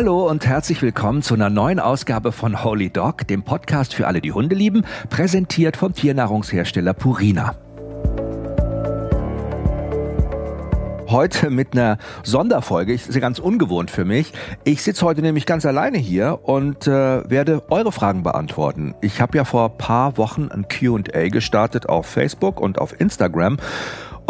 Hallo und herzlich willkommen zu einer neuen Ausgabe von Holy Dog, dem Podcast für alle, die Hunde lieben, präsentiert vom Tiernahrungshersteller Purina. heute mit einer Sonderfolge. Ist ja ganz ungewohnt für mich. Ich sitze heute nämlich ganz alleine hier und äh, werde eure Fragen beantworten. Ich habe ja vor paar Wochen ein Q&A gestartet auf Facebook und auf Instagram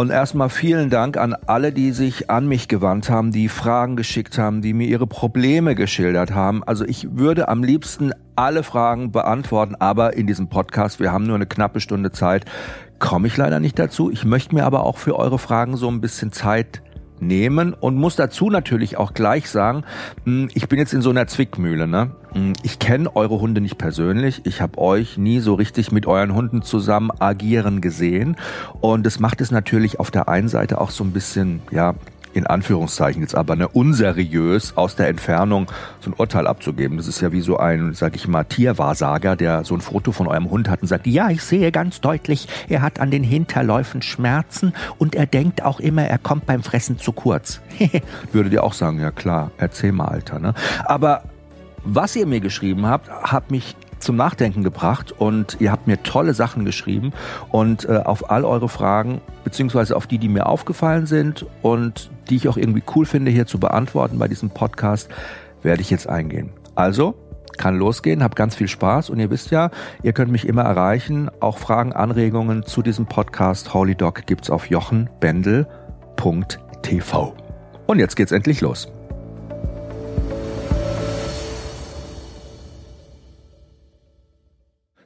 und erstmal vielen Dank an alle, die sich an mich gewandt haben, die Fragen geschickt haben, die mir ihre Probleme geschildert haben. Also ich würde am liebsten alle Fragen beantworten, aber in diesem Podcast, wir haben nur eine knappe Stunde Zeit, komme ich leider nicht dazu. Ich möchte mir aber auch für eure Fragen so ein bisschen Zeit nehmen und muss dazu natürlich auch gleich sagen, hm, ich bin jetzt in so einer Zwickmühle. Ne? Hm, ich kenne eure Hunde nicht persönlich. Ich habe euch nie so richtig mit euren Hunden zusammen agieren gesehen. Und das macht es natürlich auf der einen Seite auch so ein bisschen, ja, in Anführungszeichen jetzt aber, ne, unseriös aus der Entfernung so ein Urteil abzugeben. Das ist ja wie so ein, sag ich mal, Tierwahrsager, der so ein Foto von eurem Hund hat und sagt, ja, ich sehe ganz deutlich, er hat an den Hinterläufen Schmerzen und er denkt auch immer, er kommt beim Fressen zu kurz. Würdet ihr auch sagen, ja klar, erzähl mal, Alter. Ne? Aber was ihr mir geschrieben habt, hat mich zum Nachdenken gebracht und ihr habt mir tolle Sachen geschrieben und äh, auf all eure Fragen, beziehungsweise auf die, die mir aufgefallen sind und die ich auch irgendwie cool finde, hier zu beantworten bei diesem Podcast, werde ich jetzt eingehen. Also, kann losgehen, habt ganz viel Spaß und ihr wisst ja, ihr könnt mich immer erreichen. Auch Fragen, Anregungen zu diesem Podcast Holy Dog gibt's auf jochenbendel.tv. Und jetzt geht's endlich los.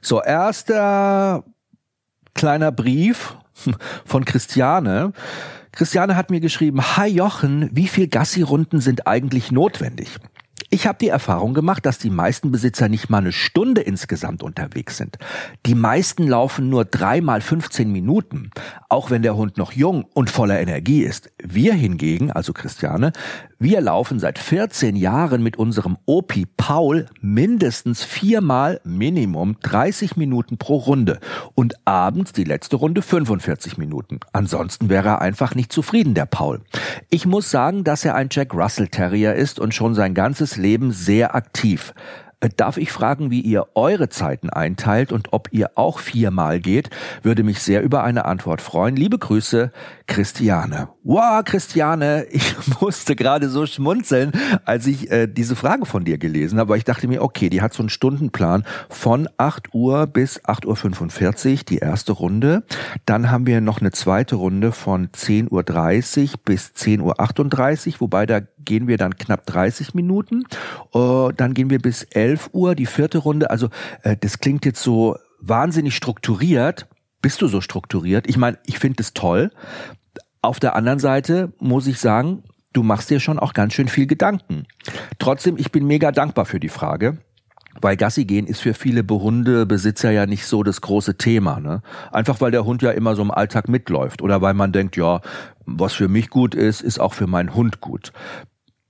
So, erster kleiner Brief von Christiane. Christiane hat mir geschrieben, Hi Jochen, wie viel Gassi-Runden sind eigentlich notwendig? Ich habe die Erfahrung gemacht, dass die meisten Besitzer nicht mal eine Stunde insgesamt unterwegs sind. Die meisten laufen nur dreimal 15 Minuten, auch wenn der Hund noch jung und voller Energie ist. Wir hingegen, also Christiane, wir laufen seit 14 Jahren mit unserem Opi Paul mindestens viermal Minimum 30 Minuten pro Runde und abends die letzte Runde 45 Minuten. Ansonsten wäre er einfach nicht zufrieden, der Paul. Ich muss sagen, dass er ein Jack Russell Terrier ist und schon sein ganzes Leben sehr aktiv. Äh, darf ich fragen, wie ihr eure Zeiten einteilt und ob ihr auch viermal geht? Würde mich sehr über eine Antwort freuen. Liebe Grüße, Christiane. Wow, Christiane, ich musste gerade so schmunzeln, als ich äh, diese Frage von dir gelesen habe, weil ich dachte mir, okay, die hat so einen Stundenplan von 8 Uhr bis 8.45 Uhr, die erste Runde. Dann haben wir noch eine zweite Runde von 10.30 Uhr bis 10.38 Uhr, wobei da gehen wir dann knapp 30 Minuten. Uh, dann gehen wir bis 11 Uhr, die vierte Runde. Also äh, das klingt jetzt so wahnsinnig strukturiert. Bist du so strukturiert? Ich meine, ich finde es toll. Auf der anderen Seite muss ich sagen, du machst dir schon auch ganz schön viel Gedanken. Trotzdem, ich bin mega dankbar für die Frage. Weil Gassi gehen ist für viele Hundebesitzer ja nicht so das große Thema. Ne? Einfach weil der Hund ja immer so im Alltag mitläuft oder weil man denkt, ja, was für mich gut ist, ist auch für meinen Hund gut.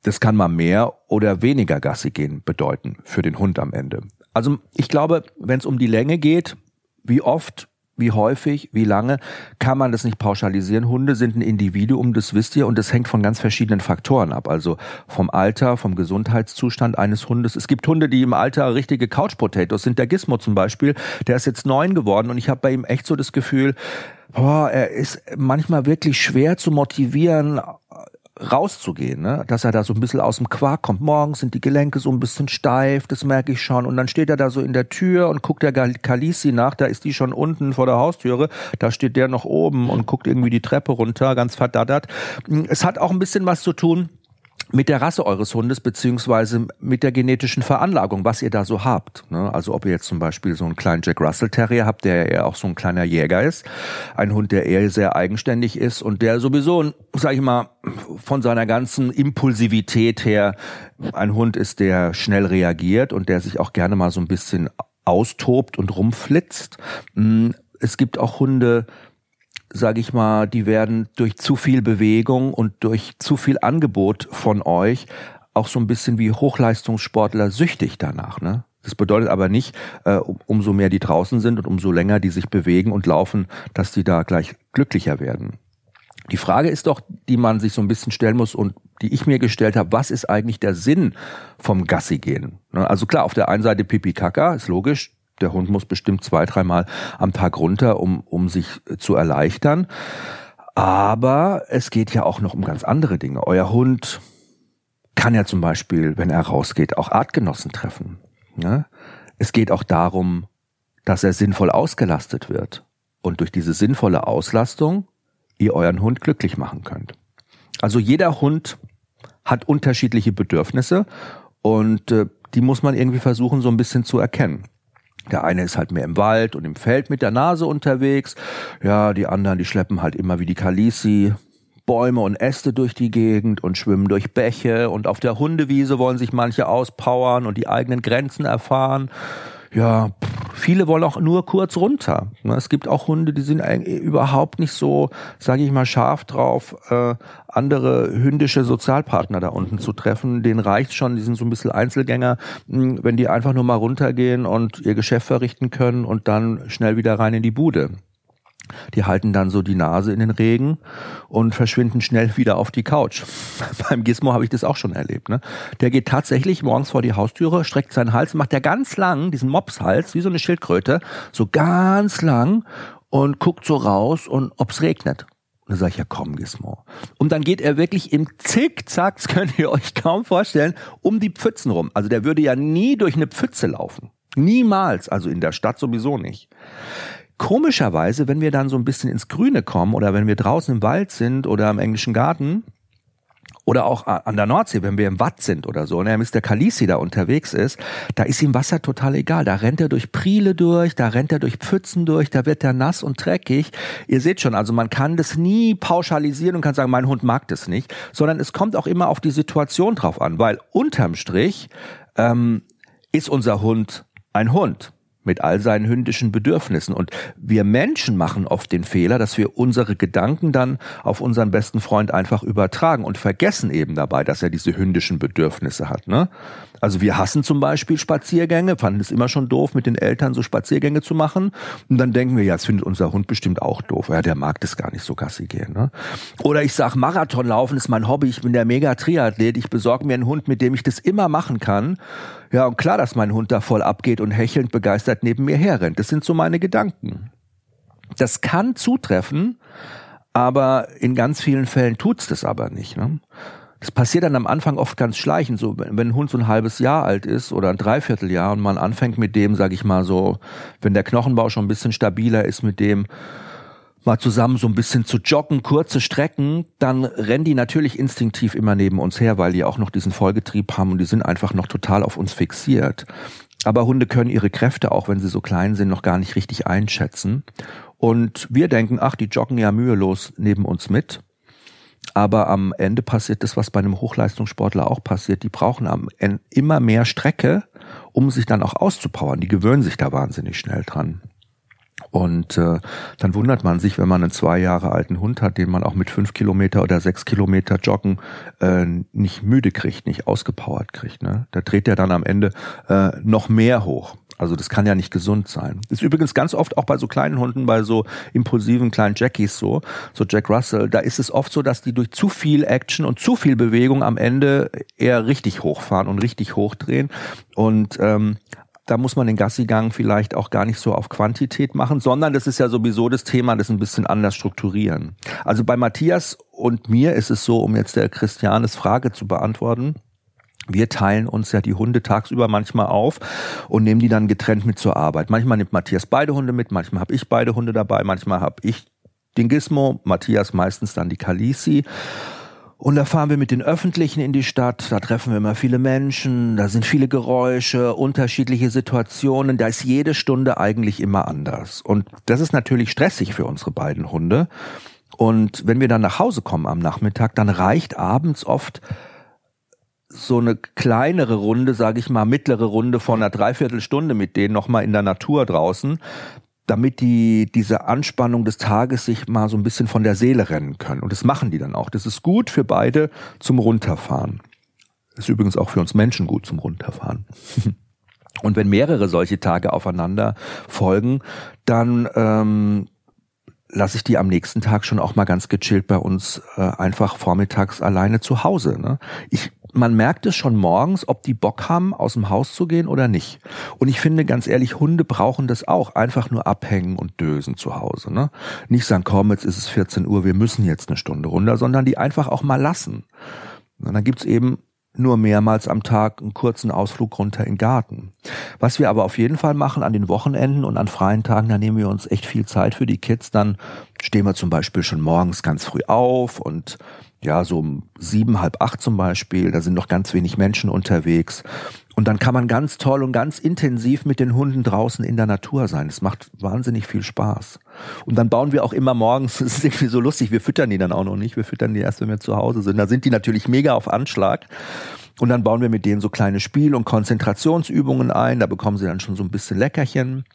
Das kann mal mehr oder weniger Gassi gehen bedeuten für den Hund am Ende. Also ich glaube, wenn es um die Länge geht, wie oft, wie häufig, wie lange, kann man das nicht pauschalisieren. Hunde sind ein Individuum, das wisst ihr, und das hängt von ganz verschiedenen Faktoren ab. Also vom Alter, vom Gesundheitszustand eines Hundes. Es gibt Hunde, die im Alter richtige Couch-Potatoes sind. Der Gizmo zum Beispiel, der ist jetzt neun geworden und ich habe bei ihm echt so das Gefühl, boah, er ist manchmal wirklich schwer zu motivieren, rauszugehen, ne? dass er da so ein bisschen aus dem Quark kommt. Morgens sind die Gelenke so ein bisschen steif, das merke ich schon. Und dann steht er da so in der Tür und guckt der Kalisi nach, da ist die schon unten vor der Haustüre, da steht der noch oben und guckt irgendwie die Treppe runter, ganz verdattert. Es hat auch ein bisschen was zu tun mit der Rasse eures Hundes beziehungsweise mit der genetischen Veranlagung, was ihr da so habt. Ne? Also ob ihr jetzt zum Beispiel so einen kleinen Jack Russell Terrier habt, der eher auch so ein kleiner Jäger ist, ein Hund, der eher sehr eigenständig ist und der sowieso, sag ich mal, von seiner ganzen Impulsivität her ein Hund ist, der schnell reagiert und der sich auch gerne mal so ein bisschen austobt und rumflitzt. Hm, es gibt auch Hunde, sage ich mal, die werden durch zu viel Bewegung und durch zu viel Angebot von euch auch so ein bisschen wie Hochleistungssportler süchtig danach. Ne? Das bedeutet aber nicht, äh, umso mehr die draußen sind und umso länger die sich bewegen und laufen, dass die da gleich glücklicher werden. Die Frage ist doch, die man sich so ein bisschen stellen muss und die ich mir gestellt habe, was ist eigentlich der Sinn vom Gassi gehen? Ne, also klar, auf der einen Seite Pipi Kaka, ist logisch, der Hund muss bestimmt zwei, dreimal am Tag runter, um, um sich zu erleichtern. Aber es geht ja auch noch um ganz andere Dinge. Euer Hund kann ja zum Beispiel, wenn er rausgeht, auch Artgenossen treffen. Ne? Es geht auch darum, dass er sinnvoll ausgelastet wird. Und durch diese sinnvolle Auslastung ihr euren Hund glücklich machen könnt. Also jeder Hund hat unterschiedliche Bedürfnisse und äh, die muss man irgendwie versuchen so ein bisschen zu erkennen. Der eine ist halt mehr im Wald und im Feld mit der Nase unterwegs. Ja, die anderen, die schleppen halt immer wie die Kalisi Bäume und Äste durch die Gegend und schwimmen durch Bäche und auf der Hundewiese wollen sich manche auspowern und die eigenen Grenzen erfahren. Ja, viele wollen auch nur kurz runter. Ne, es gibt auch Hunde, die sind überhaupt nicht so, sage ich mal, scharf drauf, äh, andere hündische Sozialpartner da unten zu treffen. Denen reicht schon, die sind so ein bisschen Einzelgänger, hm, wenn die einfach nur mal runtergehen und ihr Geschäft verrichten können und dann schnell wieder rein in die Bude. Die halten dann so die Nase in den Regen und verschwinden schnell wieder auf die Couch. Beim Gizmo habe ich das auch schon erlebt. Ne? Der geht tatsächlich morgens vor die Haustüre, streckt seinen Hals, macht der ganz lang, diesen Mopshals, wie so eine Schildkröte, so ganz lang und guckt so raus und ob's regnet. Und dann sage ich, ja komm, Gizmo. Und dann geht er wirklich im Zickzack, das könnt ihr euch kaum vorstellen, um die Pfützen rum. Also der würde ja nie durch eine Pfütze laufen. Niemals, also in der Stadt sowieso nicht. Komischerweise, wenn wir dann so ein bisschen ins Grüne kommen oder wenn wir draußen im Wald sind oder im englischen Garten oder auch an der Nordsee, wenn wir im Watt sind oder so, und ne, Mr. Kalisi da unterwegs ist, da ist ihm Wasser total egal. Da rennt er durch Priele durch, da rennt er durch Pfützen durch, da wird er nass und dreckig. Ihr seht schon, also man kann das nie pauschalisieren und kann sagen, mein Hund mag das nicht, sondern es kommt auch immer auf die Situation drauf an, weil unterm Strich ähm, ist unser Hund ein Hund mit all seinen hündischen Bedürfnissen. Und wir Menschen machen oft den Fehler, dass wir unsere Gedanken dann auf unseren besten Freund einfach übertragen und vergessen eben dabei, dass er diese hündischen Bedürfnisse hat. Ne? Also wir hassen zum Beispiel Spaziergänge, fanden es immer schon doof, mit den Eltern so Spaziergänge zu machen. Und dann denken wir, ja, das findet unser Hund bestimmt auch doof. Ja, der mag das gar nicht so Gassi gehen. Ne? Oder ich sag, Marathonlaufen ist mein Hobby, ich bin der Mega-Triathlet, ich besorge mir einen Hund, mit dem ich das immer machen kann. Ja, und klar, dass mein Hund da voll abgeht und hechelnd begeistert neben mir herrennt. Das sind so meine Gedanken. Das kann zutreffen, aber in ganz vielen Fällen tut's das aber nicht. Ne? Das passiert dann am Anfang oft ganz schleichend, so wenn ein Hund so ein halbes Jahr alt ist oder ein Dreivierteljahr und man anfängt mit dem, sag ich mal so, wenn der Knochenbau schon ein bisschen stabiler ist, mit dem mal zusammen so ein bisschen zu joggen, kurze Strecken, dann rennen die natürlich instinktiv immer neben uns her, weil die auch noch diesen Vollgetrieb haben und die sind einfach noch total auf uns fixiert. Aber Hunde können ihre Kräfte, auch wenn sie so klein sind, noch gar nicht richtig einschätzen. Und wir denken, ach, die joggen ja mühelos neben uns mit. Aber am Ende passiert das, was bei einem Hochleistungssportler auch passiert. Die brauchen am Ende immer mehr Strecke, um sich dann auch auszupowern. Die gewöhnen sich da wahnsinnig schnell dran. Und äh, dann wundert man sich, wenn man einen zwei Jahre alten Hund hat, den man auch mit fünf Kilometer oder sechs Kilometer Joggen äh, nicht müde kriegt, nicht ausgepowert kriegt. Ne? Da dreht er dann am Ende äh, noch mehr hoch. Also das kann ja nicht gesund sein. ist übrigens ganz oft auch bei so kleinen Hunden, bei so impulsiven kleinen Jackies so, so Jack Russell, da ist es oft so, dass die durch zu viel Action und zu viel Bewegung am Ende eher richtig hochfahren und richtig hochdrehen. Und ähm, da muss man den Gassigang vielleicht auch gar nicht so auf Quantität machen, sondern das ist ja sowieso das Thema, das ein bisschen anders strukturieren. Also bei Matthias und mir ist es so, um jetzt der Christianes Frage zu beantworten, wir teilen uns ja die Hunde tagsüber manchmal auf und nehmen die dann getrennt mit zur Arbeit. Manchmal nimmt Matthias beide Hunde mit, manchmal habe ich beide Hunde dabei, manchmal habe ich den Gizmo, Matthias meistens dann die Kalisi. Und da fahren wir mit den Öffentlichen in die Stadt, da treffen wir immer viele Menschen, da sind viele Geräusche, unterschiedliche Situationen, da ist jede Stunde eigentlich immer anders. Und das ist natürlich stressig für unsere beiden Hunde. Und wenn wir dann nach Hause kommen am Nachmittag, dann reicht abends oft so eine kleinere Runde, sage ich mal, mittlere Runde von einer Dreiviertelstunde mit denen nochmal in der Natur draußen, damit die diese Anspannung des Tages sich mal so ein bisschen von der Seele rennen können. Und das machen die dann auch. Das ist gut für beide zum Runterfahren. Das ist übrigens auch für uns Menschen gut zum Runterfahren. Und wenn mehrere solche Tage aufeinander folgen, dann ähm, lasse ich die am nächsten Tag schon auch mal ganz gechillt bei uns äh, einfach vormittags alleine zu Hause. Ne? Ich, man merkt es schon morgens, ob die Bock haben, aus dem Haus zu gehen oder nicht. Und ich finde ganz ehrlich, Hunde brauchen das auch. Einfach nur abhängen und dösen zu Hause. Ne? Nicht sagen, komm, jetzt ist es 14 Uhr, wir müssen jetzt eine Stunde runter, sondern die einfach auch mal lassen. Und dann gibt's eben nur mehrmals am Tag einen kurzen Ausflug runter in den Garten. Was wir aber auf jeden Fall machen an den Wochenenden und an freien Tagen, da nehmen wir uns echt viel Zeit für die Kids. Dann stehen wir zum Beispiel schon morgens ganz früh auf und ja, so um sieben, halb acht zum Beispiel, da sind noch ganz wenig Menschen unterwegs. Und dann kann man ganz toll und ganz intensiv mit den Hunden draußen in der Natur sein. Es macht wahnsinnig viel Spaß. Und dann bauen wir auch immer morgens, das ist irgendwie so lustig, wir füttern die dann auch noch nicht, wir füttern die erst, wenn wir zu Hause sind. Da sind die natürlich mega auf Anschlag. Und dann bauen wir mit denen so kleine Spiel- und Konzentrationsübungen ein. Da bekommen sie dann schon so ein bisschen Leckerchen.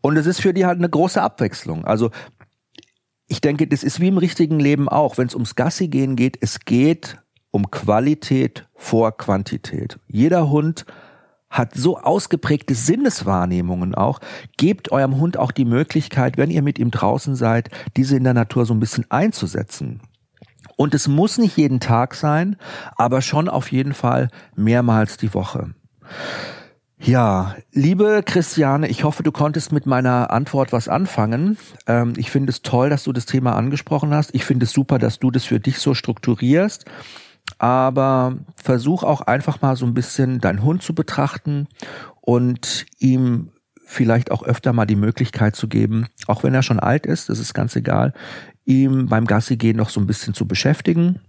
Und es ist für die halt eine große Abwechslung. Also ich denke, das ist wie im richtigen Leben auch. Wenn es ums Gassi gehen geht, es geht um Qualität vor Quantität. Jeder Hund hat so ausgeprägte Sinneswahrnehmungen auch. Gebt eurem Hund auch die Möglichkeit, wenn ihr mit ihm draußen seid, diese in der Natur so ein bisschen einzusetzen. Und es muss nicht jeden Tag sein, aber schon auf jeden Fall mehrmals die Woche. Ja, liebe Christiane, ich hoffe, du konntest mit meiner Antwort was anfangen. Ähm, ich finde es toll, dass du das Thema angesprochen hast. Ich finde es super, dass du das für dich so strukturierst. Aber versuch auch einfach mal so ein bisschen deinen Hund zu betrachten und ihm vielleicht auch öfter mal die Möglichkeit zu geben, auch wenn er schon alt ist, das ist ganz egal, ihm beim Gassi gehen noch so ein bisschen zu beschäftigen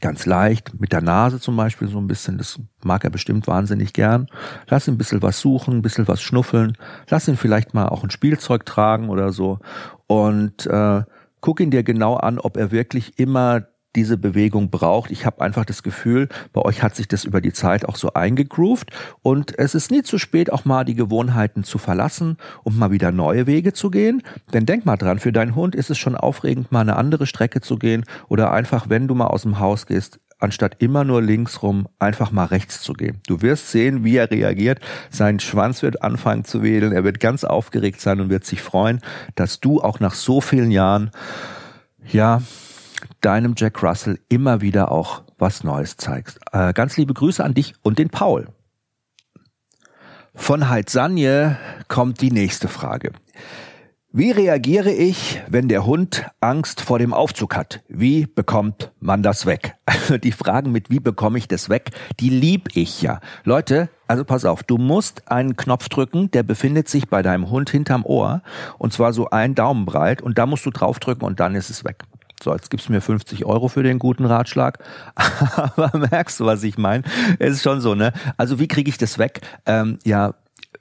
ganz leicht, mit der Nase zum Beispiel so ein bisschen, das mag er bestimmt wahnsinnig gern. Lass ihn ein bisschen was suchen, ein bisschen was schnuffeln, lass ihn vielleicht mal auch ein Spielzeug tragen oder so und äh, guck ihn dir genau an, ob er wirklich immer diese Bewegung braucht. Ich habe einfach das Gefühl, bei euch hat sich das über die Zeit auch so eingegroovt und es ist nie zu spät, auch mal die Gewohnheiten zu verlassen und mal wieder neue Wege zu gehen. Denn denk mal dran, für deinen Hund ist es schon aufregend, mal eine andere Strecke zu gehen oder einfach, wenn du mal aus dem Haus gehst, anstatt immer nur links rum, einfach mal rechts zu gehen. Du wirst sehen, wie er reagiert. Sein Schwanz wird anfangen zu wedeln. Er wird ganz aufgeregt sein und wird sich freuen, dass du auch nach so vielen Jahren, ja, deinem Jack Russell immer wieder auch was Neues zeigst. Äh, ganz liebe Grüße an dich und den Paul. Von Sanje kommt die nächste Frage. Wie reagiere ich, wenn der Hund Angst vor dem Aufzug hat? Wie bekommt man das weg? Also die Fragen mit wie bekomme ich das weg, die lieb ich ja. Leute, also pass auf, du musst einen Knopf drücken, der befindet sich bei deinem Hund hinterm Ohr und zwar so ein Daumen breit und da musst du draufdrücken und dann ist es weg. So, jetzt gibst du mir 50 Euro für den guten Ratschlag. Aber merkst du, was ich meine? Es ist schon so, ne? Also wie kriege ich das weg? Ähm, ja,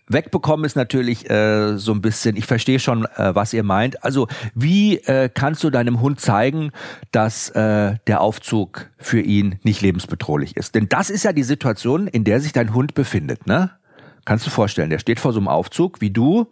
wegbekommen ist natürlich äh, so ein bisschen, ich verstehe schon, äh, was ihr meint. Also wie äh, kannst du deinem Hund zeigen, dass äh, der Aufzug für ihn nicht lebensbedrohlich ist? Denn das ist ja die Situation, in der sich dein Hund befindet, ne? Kannst du vorstellen, der steht vor so einem Aufzug wie du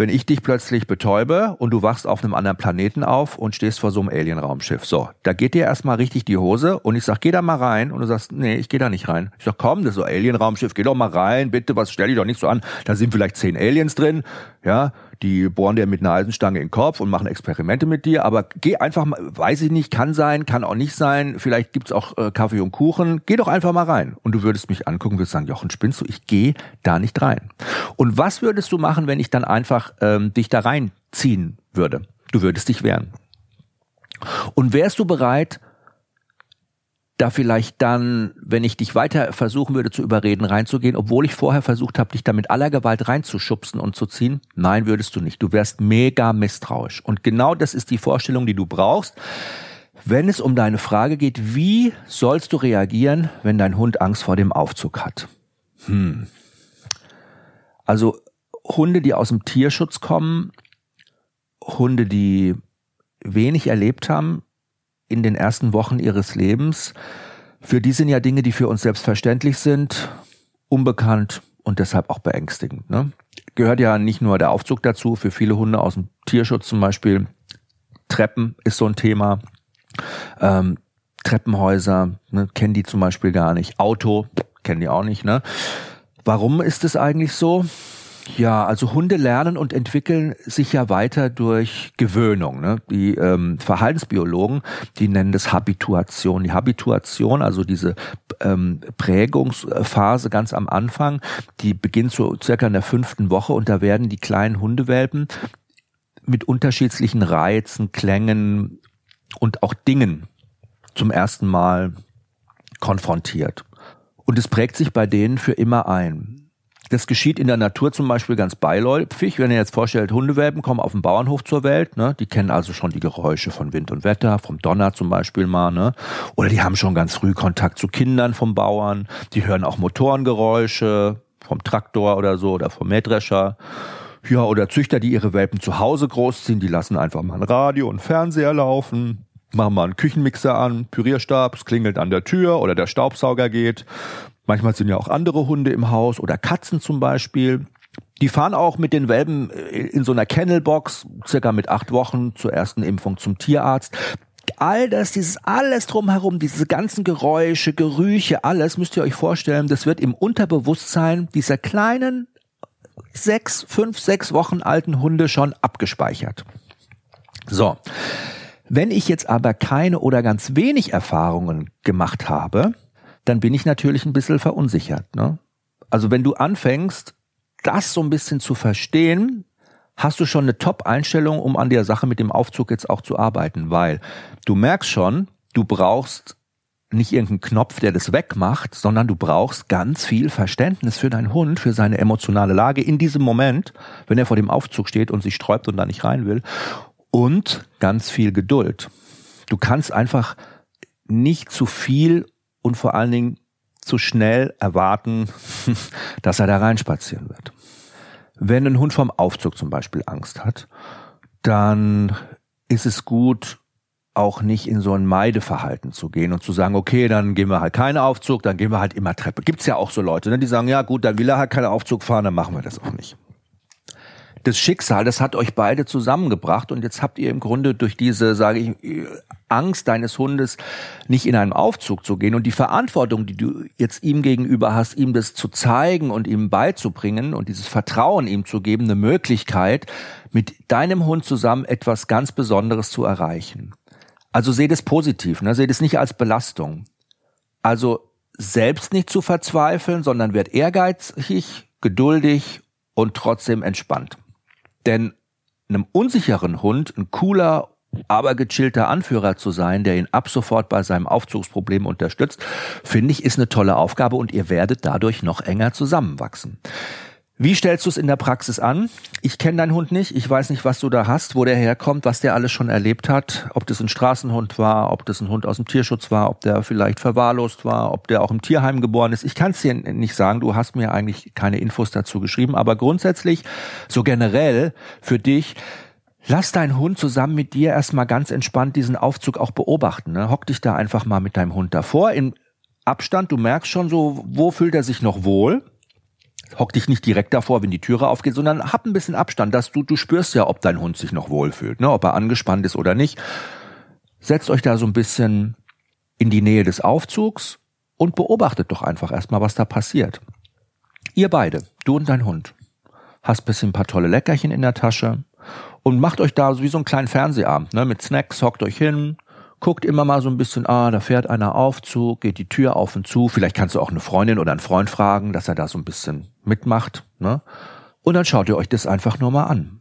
wenn ich dich plötzlich betäube und du wachst auf einem anderen Planeten auf und stehst vor so einem Alien-Raumschiff. So, da geht dir erstmal richtig die Hose und ich sag, geh da mal rein und du sagst, nee, ich geh da nicht rein. Ich sag, komm, das ist so Alien-Raumschiff, geh doch mal rein, bitte, was stell dich doch nicht so an. Da sind vielleicht zehn Aliens drin, ja, die bohren dir mit einer Eisenstange in den Kopf und machen Experimente mit dir, aber geh einfach mal, weiß ich nicht, kann sein, kann auch nicht sein, vielleicht gibt's auch äh, Kaffee und Kuchen, geh doch einfach mal rein. Und du würdest mich angucken, würdest sagen, Jochen, spinnst du, ich geh da nicht rein. Und was würdest du machen, wenn ich dann einfach ähm, dich da reinziehen würde? Du würdest dich wehren. Und wärst du bereit, da vielleicht dann, wenn ich dich weiter versuchen würde zu überreden, reinzugehen, obwohl ich vorher versucht habe, dich da mit aller Gewalt reinzuschubsen und zu ziehen? Nein, würdest du nicht. Du wärst mega misstrauisch. Und genau das ist die Vorstellung, die du brauchst. Wenn es um deine Frage geht, wie sollst du reagieren, wenn dein Hund Angst vor dem Aufzug hat? Hm. Also Hunde, die aus dem Tierschutz kommen, Hunde, die wenig erlebt haben, in den ersten Wochen ihres Lebens. Für die sind ja Dinge, die für uns selbstverständlich sind, unbekannt und deshalb auch beängstigend. Ne? Gehört ja nicht nur der Aufzug dazu, für viele Hunde aus dem Tierschutz zum Beispiel. Treppen ist so ein Thema. Ähm, Treppenhäuser, ne, kennen die zum Beispiel gar nicht. Auto, kennen die auch nicht. Ne? Warum ist es eigentlich so? Ja, also Hunde lernen und entwickeln sich ja weiter durch Gewöhnung. Ne? Die ähm, Verhaltensbiologen, die nennen das Habituation. Die Habituation, also diese ähm, Prägungsphase ganz am Anfang, die beginnt so circa in der fünften Woche und da werden die kleinen Hundewelpen mit unterschiedlichen Reizen, Klängen und auch Dingen zum ersten Mal konfrontiert. Und es prägt sich bei denen für immer ein. Das geschieht in der Natur zum Beispiel ganz beiläufig. Wenn ihr jetzt vorstellt, Hundewelpen kommen auf dem Bauernhof zur Welt, ne? die kennen also schon die Geräusche von Wind und Wetter, vom Donner zum Beispiel mal, ne? Oder die haben schon ganz früh Kontakt zu Kindern vom Bauern, die hören auch Motorengeräusche vom Traktor oder so oder vom Mähdrescher. Ja, oder Züchter, die ihre Welpen zu Hause großziehen, die lassen einfach mal ein Radio und Fernseher laufen, machen mal einen Küchenmixer an, Pürierstab, es klingelt an der Tür oder der Staubsauger geht. Manchmal sind ja auch andere Hunde im Haus oder Katzen zum Beispiel. Die fahren auch mit den Welpen äh, in so einer Kennelbox, circa mit acht Wochen zur ersten Impfung zum Tierarzt. All das, dieses alles drumherum, diese ganzen Geräusche, Gerüche, alles müsst ihr euch vorstellen, das wird im Unterbewusstsein dieser kleinen sechs, fünf, sechs Wochen alten Hunde schon abgespeichert. So. Wenn ich jetzt aber keine oder ganz wenig Erfahrungen gemacht habe, dann bin ich natürlich ein bisschen verunsichert. Ne? Also wenn du anfängst, das so ein bisschen zu verstehen, hast du schon eine Top-Einstellung, um an der Sache mit dem Aufzug jetzt auch zu arbeiten, weil du merkst schon, du brauchst nicht irgendeinen Knopf, der das wegmacht, sondern du brauchst ganz viel Verständnis für deinen Hund, für seine emotionale Lage in diesem Moment, wenn er vor dem Aufzug steht und sich sträubt und da nicht rein will. Und ganz viel Geduld. Du kannst einfach nicht zu viel und vor allen Dingen zu schnell erwarten, dass er da reinspazieren wird. Wenn ein Hund vom Aufzug zum Beispiel Angst hat, dann ist es gut, auch nicht in so ein Meideverhalten zu gehen und zu sagen, okay, dann gehen wir halt keinen Aufzug, dann gehen wir halt immer Treppe. Gibt's ja auch so Leute, ne, die sagen, ja gut, dann will er halt keinen Aufzug fahren, dann machen wir das auch nicht das Schicksal, das hat euch beide zusammengebracht und jetzt habt ihr im Grunde durch diese, sage ich, Angst deines Hundes nicht in einen Aufzug zu gehen und die Verantwortung, die du jetzt ihm gegenüber hast, ihm das zu zeigen und ihm beizubringen und dieses Vertrauen ihm zu geben, eine Möglichkeit, mit deinem Hund zusammen etwas ganz Besonderes zu erreichen. Also seht es positiv, ne? seht es nicht als Belastung. Also selbst nicht zu verzweifeln, sondern werd ehrgeizig, geduldig und trotzdem entspannt. Denn einem unsicheren Hund ein cooler, aber gechillter Anführer zu sein, der ihn ab sofort bei seinem Aufzugsproblem unterstützt, finde ich, ist eine tolle Aufgabe und ihr werdet dadurch noch enger zusammenwachsen. Wie stellst du es in der Praxis an? Ich kenne deinen Hund nicht, ich weiß nicht, was du da hast, wo der herkommt, was der alles schon erlebt hat, ob das ein Straßenhund war, ob das ein Hund aus dem Tierschutz war, ob der vielleicht verwahrlost war, ob der auch im Tierheim geboren ist. Ich kann es dir nicht sagen, du hast mir eigentlich keine Infos dazu geschrieben, aber grundsätzlich, so generell für dich, Lass deinen Hund zusammen mit dir erstmal ganz entspannt diesen Aufzug auch beobachten. Ne? Hock dich da einfach mal mit deinem Hund davor. Im Abstand, du merkst schon so, wo fühlt er sich noch wohl? Hock dich nicht direkt davor, wenn die Türe aufgeht, sondern hab ein bisschen Abstand, dass du, du spürst ja, ob dein Hund sich noch wohlfühlt, ne, ob er angespannt ist oder nicht. Setzt euch da so ein bisschen in die Nähe des Aufzugs und beobachtet doch einfach erstmal, was da passiert. Ihr beide, du und dein Hund, hast bisschen ein paar tolle Leckerchen in der Tasche und macht euch da so wie so einen kleinen Fernsehabend, ne, mit Snacks, hockt euch hin, guckt immer mal so ein bisschen, ah, da fährt einer Aufzug, geht die Tür auf und zu. Vielleicht kannst du auch eine Freundin oder einen Freund fragen, dass er da so ein bisschen mitmacht. Ne? Und dann schaut ihr euch das einfach nur mal an.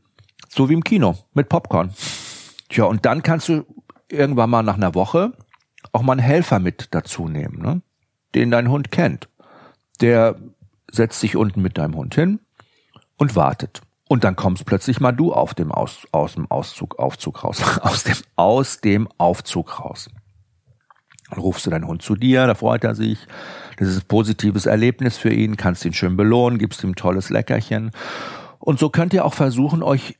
So wie im Kino mit Popcorn. Tja, und dann kannst du irgendwann mal nach einer Woche auch mal einen Helfer mit dazu nehmen, ne? den dein Hund kennt. Der setzt sich unten mit deinem Hund hin und wartet. Und dann kommst plötzlich mal du auf dem aus, aus dem Auszug, Aufzug raus, aus dem, aus dem Aufzug raus. Dann rufst du deinen Hund zu dir, da freut er sich. Das ist ein positives Erlebnis für ihn, kannst ihn schön belohnen, gibst ihm ein tolles Leckerchen. Und so könnt ihr auch versuchen, euch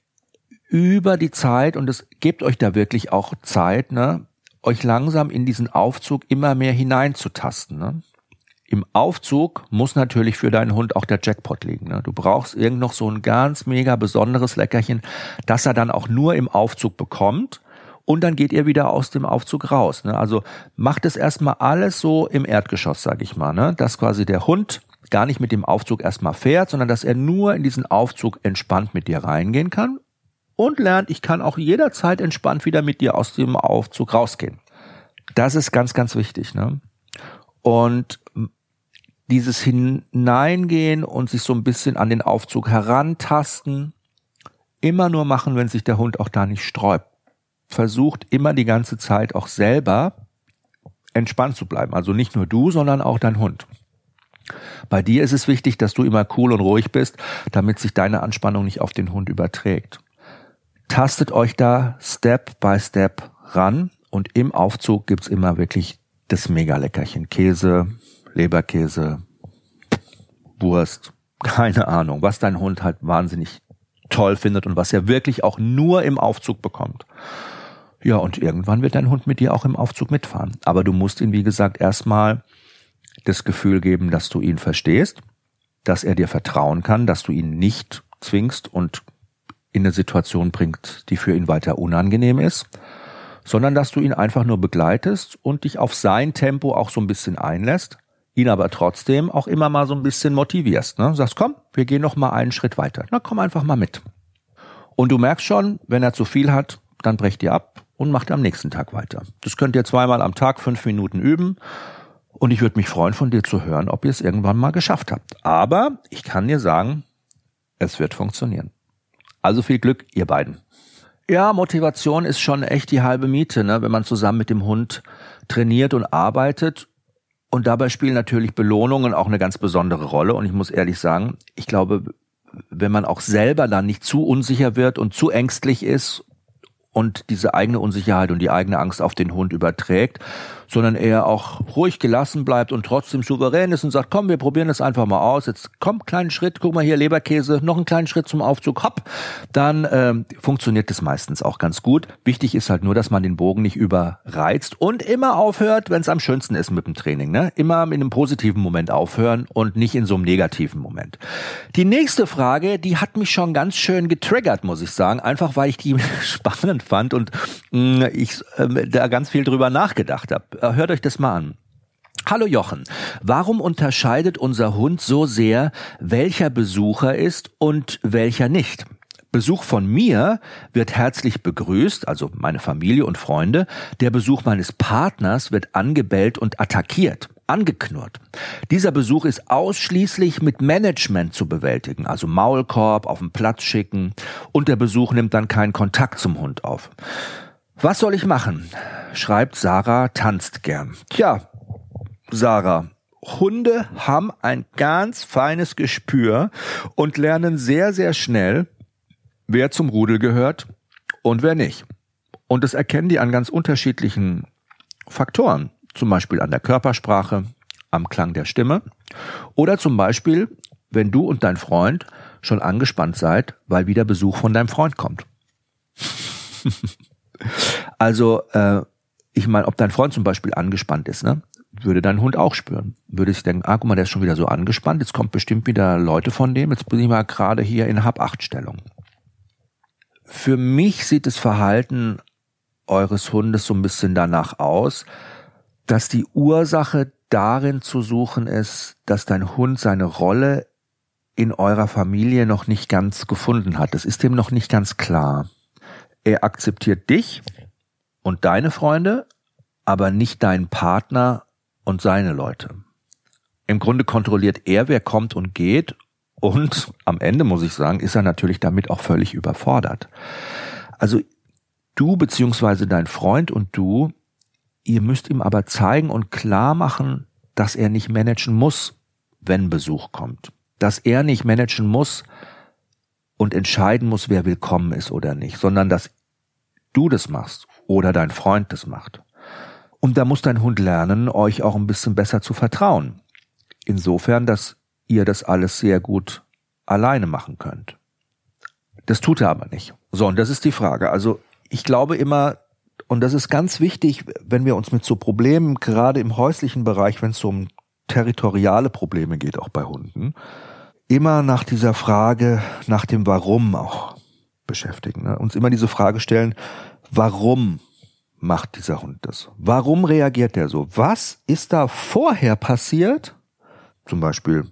über die Zeit, und es gebt euch da wirklich auch Zeit, ne, euch langsam in diesen Aufzug immer mehr hineinzutasten. Ne? Im Aufzug muss natürlich für deinen Hund auch der Jackpot liegen. Ne? Du brauchst irgend noch so ein ganz mega besonderes Leckerchen, das er dann auch nur im Aufzug bekommt. Und dann geht ihr wieder aus dem Aufzug raus. Ne? Also macht es erstmal alles so im Erdgeschoss, sag ich mal, ne? dass quasi der Hund gar nicht mit dem Aufzug erstmal fährt, sondern dass er nur in diesen Aufzug entspannt mit dir reingehen kann und lernt, ich kann auch jederzeit entspannt wieder mit dir aus dem Aufzug rausgehen. Das ist ganz, ganz wichtig. Ne? Und dieses Hineingehen und sich so ein bisschen an den Aufzug herantasten, immer nur machen, wenn sich der Hund auch da nicht sträubt. Versucht immer die ganze Zeit auch selber entspannt zu bleiben. Also nicht nur du, sondern auch dein Hund. Bei dir ist es wichtig, dass du immer cool und ruhig bist, damit sich deine Anspannung nicht auf den Hund überträgt. Tastet euch da Step by Step ran und im Aufzug gibt's immer wirklich das Mega-Leckerchen. Käse, Leberkäse, Wurst, keine Ahnung, was dein Hund halt wahnsinnig toll findet und was er wirklich auch nur im Aufzug bekommt. Ja, und irgendwann wird dein Hund mit dir auch im Aufzug mitfahren. Aber du musst ihm, wie gesagt, erstmal das Gefühl geben, dass du ihn verstehst, dass er dir vertrauen kann, dass du ihn nicht zwingst und in eine Situation bringt, die für ihn weiter unangenehm ist, sondern dass du ihn einfach nur begleitest und dich auf sein Tempo auch so ein bisschen einlässt, ihn aber trotzdem auch immer mal so ein bisschen motivierst. Ne? Sagst, komm, wir gehen noch mal einen Schritt weiter. Na, komm einfach mal mit. Und du merkst schon, wenn er zu viel hat, dann brecht ihr ab und macht am nächsten Tag weiter. Das könnt ihr zweimal am Tag fünf Minuten üben. Und ich würde mich freuen, von dir zu hören, ob ihr es irgendwann mal geschafft habt. Aber ich kann dir sagen, es wird funktionieren. Also viel Glück, ihr beiden. Ja, Motivation ist schon echt die halbe Miete, ne? wenn man zusammen mit dem Hund trainiert und arbeitet. Und dabei spielen natürlich Belohnungen auch eine ganz besondere Rolle. Und ich muss ehrlich sagen, ich glaube, wenn man auch selber dann nicht zu unsicher wird und zu ängstlich ist und diese eigene Unsicherheit und die eigene Angst auf den Hund überträgt, sondern eher auch ruhig gelassen bleibt und trotzdem souverän ist und sagt, komm, wir probieren das einfach mal aus. Jetzt komm, kleinen Schritt, guck mal hier, Leberkäse, noch einen kleinen Schritt zum Aufzug, hopp, dann ähm, funktioniert das meistens auch ganz gut. Wichtig ist halt nur, dass man den Bogen nicht überreizt und immer aufhört, wenn es am schönsten ist mit dem Training. Ne? Immer in einem positiven Moment aufhören und nicht in so einem negativen Moment. Die nächste Frage, die hat mich schon ganz schön getriggert, muss ich sagen, einfach weil ich die spannend fand und mh, mm, ich äh, da ganz viel drüber nachgedacht habe. Äh, hört euch das mal an. Hallo Jochen, warum unterscheidet unser Hund so sehr, welcher Besucher ist und welcher nicht? Besuch von mir wird herzlich begrüßt, also meine Familie und Freunde. Der Besuch meines Partners wird angebellt und attackiert, angeknurrt. Dieser Besuch ist ausschließlich mit Management zu bewältigen, also Maulkorb auf den Platz schicken und der Besuch nimmt dann keinen Kontakt zum Hund auf. Was soll ich machen? schreibt Sarah, tanzt gern. Tja, Sarah, Hunde haben ein ganz feines Gespür und lernen sehr, sehr schnell, wer zum Rudel gehört und wer nicht. Und das erkennen die an ganz unterschiedlichen Faktoren. Zum Beispiel an der Körpersprache, am Klang der Stimme oder zum Beispiel, wenn du und dein Freund schon angespannt seid, weil wieder Besuch von deinem Freund kommt. Also, äh, ich meine, ob dein Freund zum Beispiel angespannt ist, ne? würde dein Hund auch spüren. Würde sich denken, ah, guck mal, der ist schon wieder so angespannt, jetzt kommt bestimmt wieder Leute von dem, jetzt bin ich mal gerade hier in Hab-Acht-Stellung. Für mich sieht das Verhalten eures Hundes so ein bisschen danach aus, dass die Ursache darin zu suchen ist, dass dein Hund seine Rolle in eurer Familie noch nicht ganz gefunden hat. Das ist dem noch nicht ganz klar. Er akzeptiert dich und deine Freunde, aber nicht deinen Partner und seine Leute. Im Grunde kontrolliert er, wer kommt und geht und am Ende muss ich sagen, ist er natürlich damit auch völlig überfordert. Also du beziehungsweise dein Freund und du, ihr müsst ihm aber zeigen und klar machen, dass er nicht managen muss, wenn Besuch kommt. Dass er nicht managen muss, und entscheiden muss, wer willkommen ist oder nicht, sondern dass du das machst oder dein Freund das macht. Und da muss dein Hund lernen, euch auch ein bisschen besser zu vertrauen. Insofern, dass ihr das alles sehr gut alleine machen könnt. Das tut er aber nicht. So, und das ist die Frage. Also ich glaube immer, und das ist ganz wichtig, wenn wir uns mit so Problemen, gerade im häuslichen Bereich, wenn es um territoriale Probleme geht, auch bei Hunden, immer nach dieser Frage, nach dem Warum auch beschäftigen. Ne? Uns immer diese Frage stellen, warum macht dieser Hund das? Warum reagiert er so? Was ist da vorher passiert? Zum Beispiel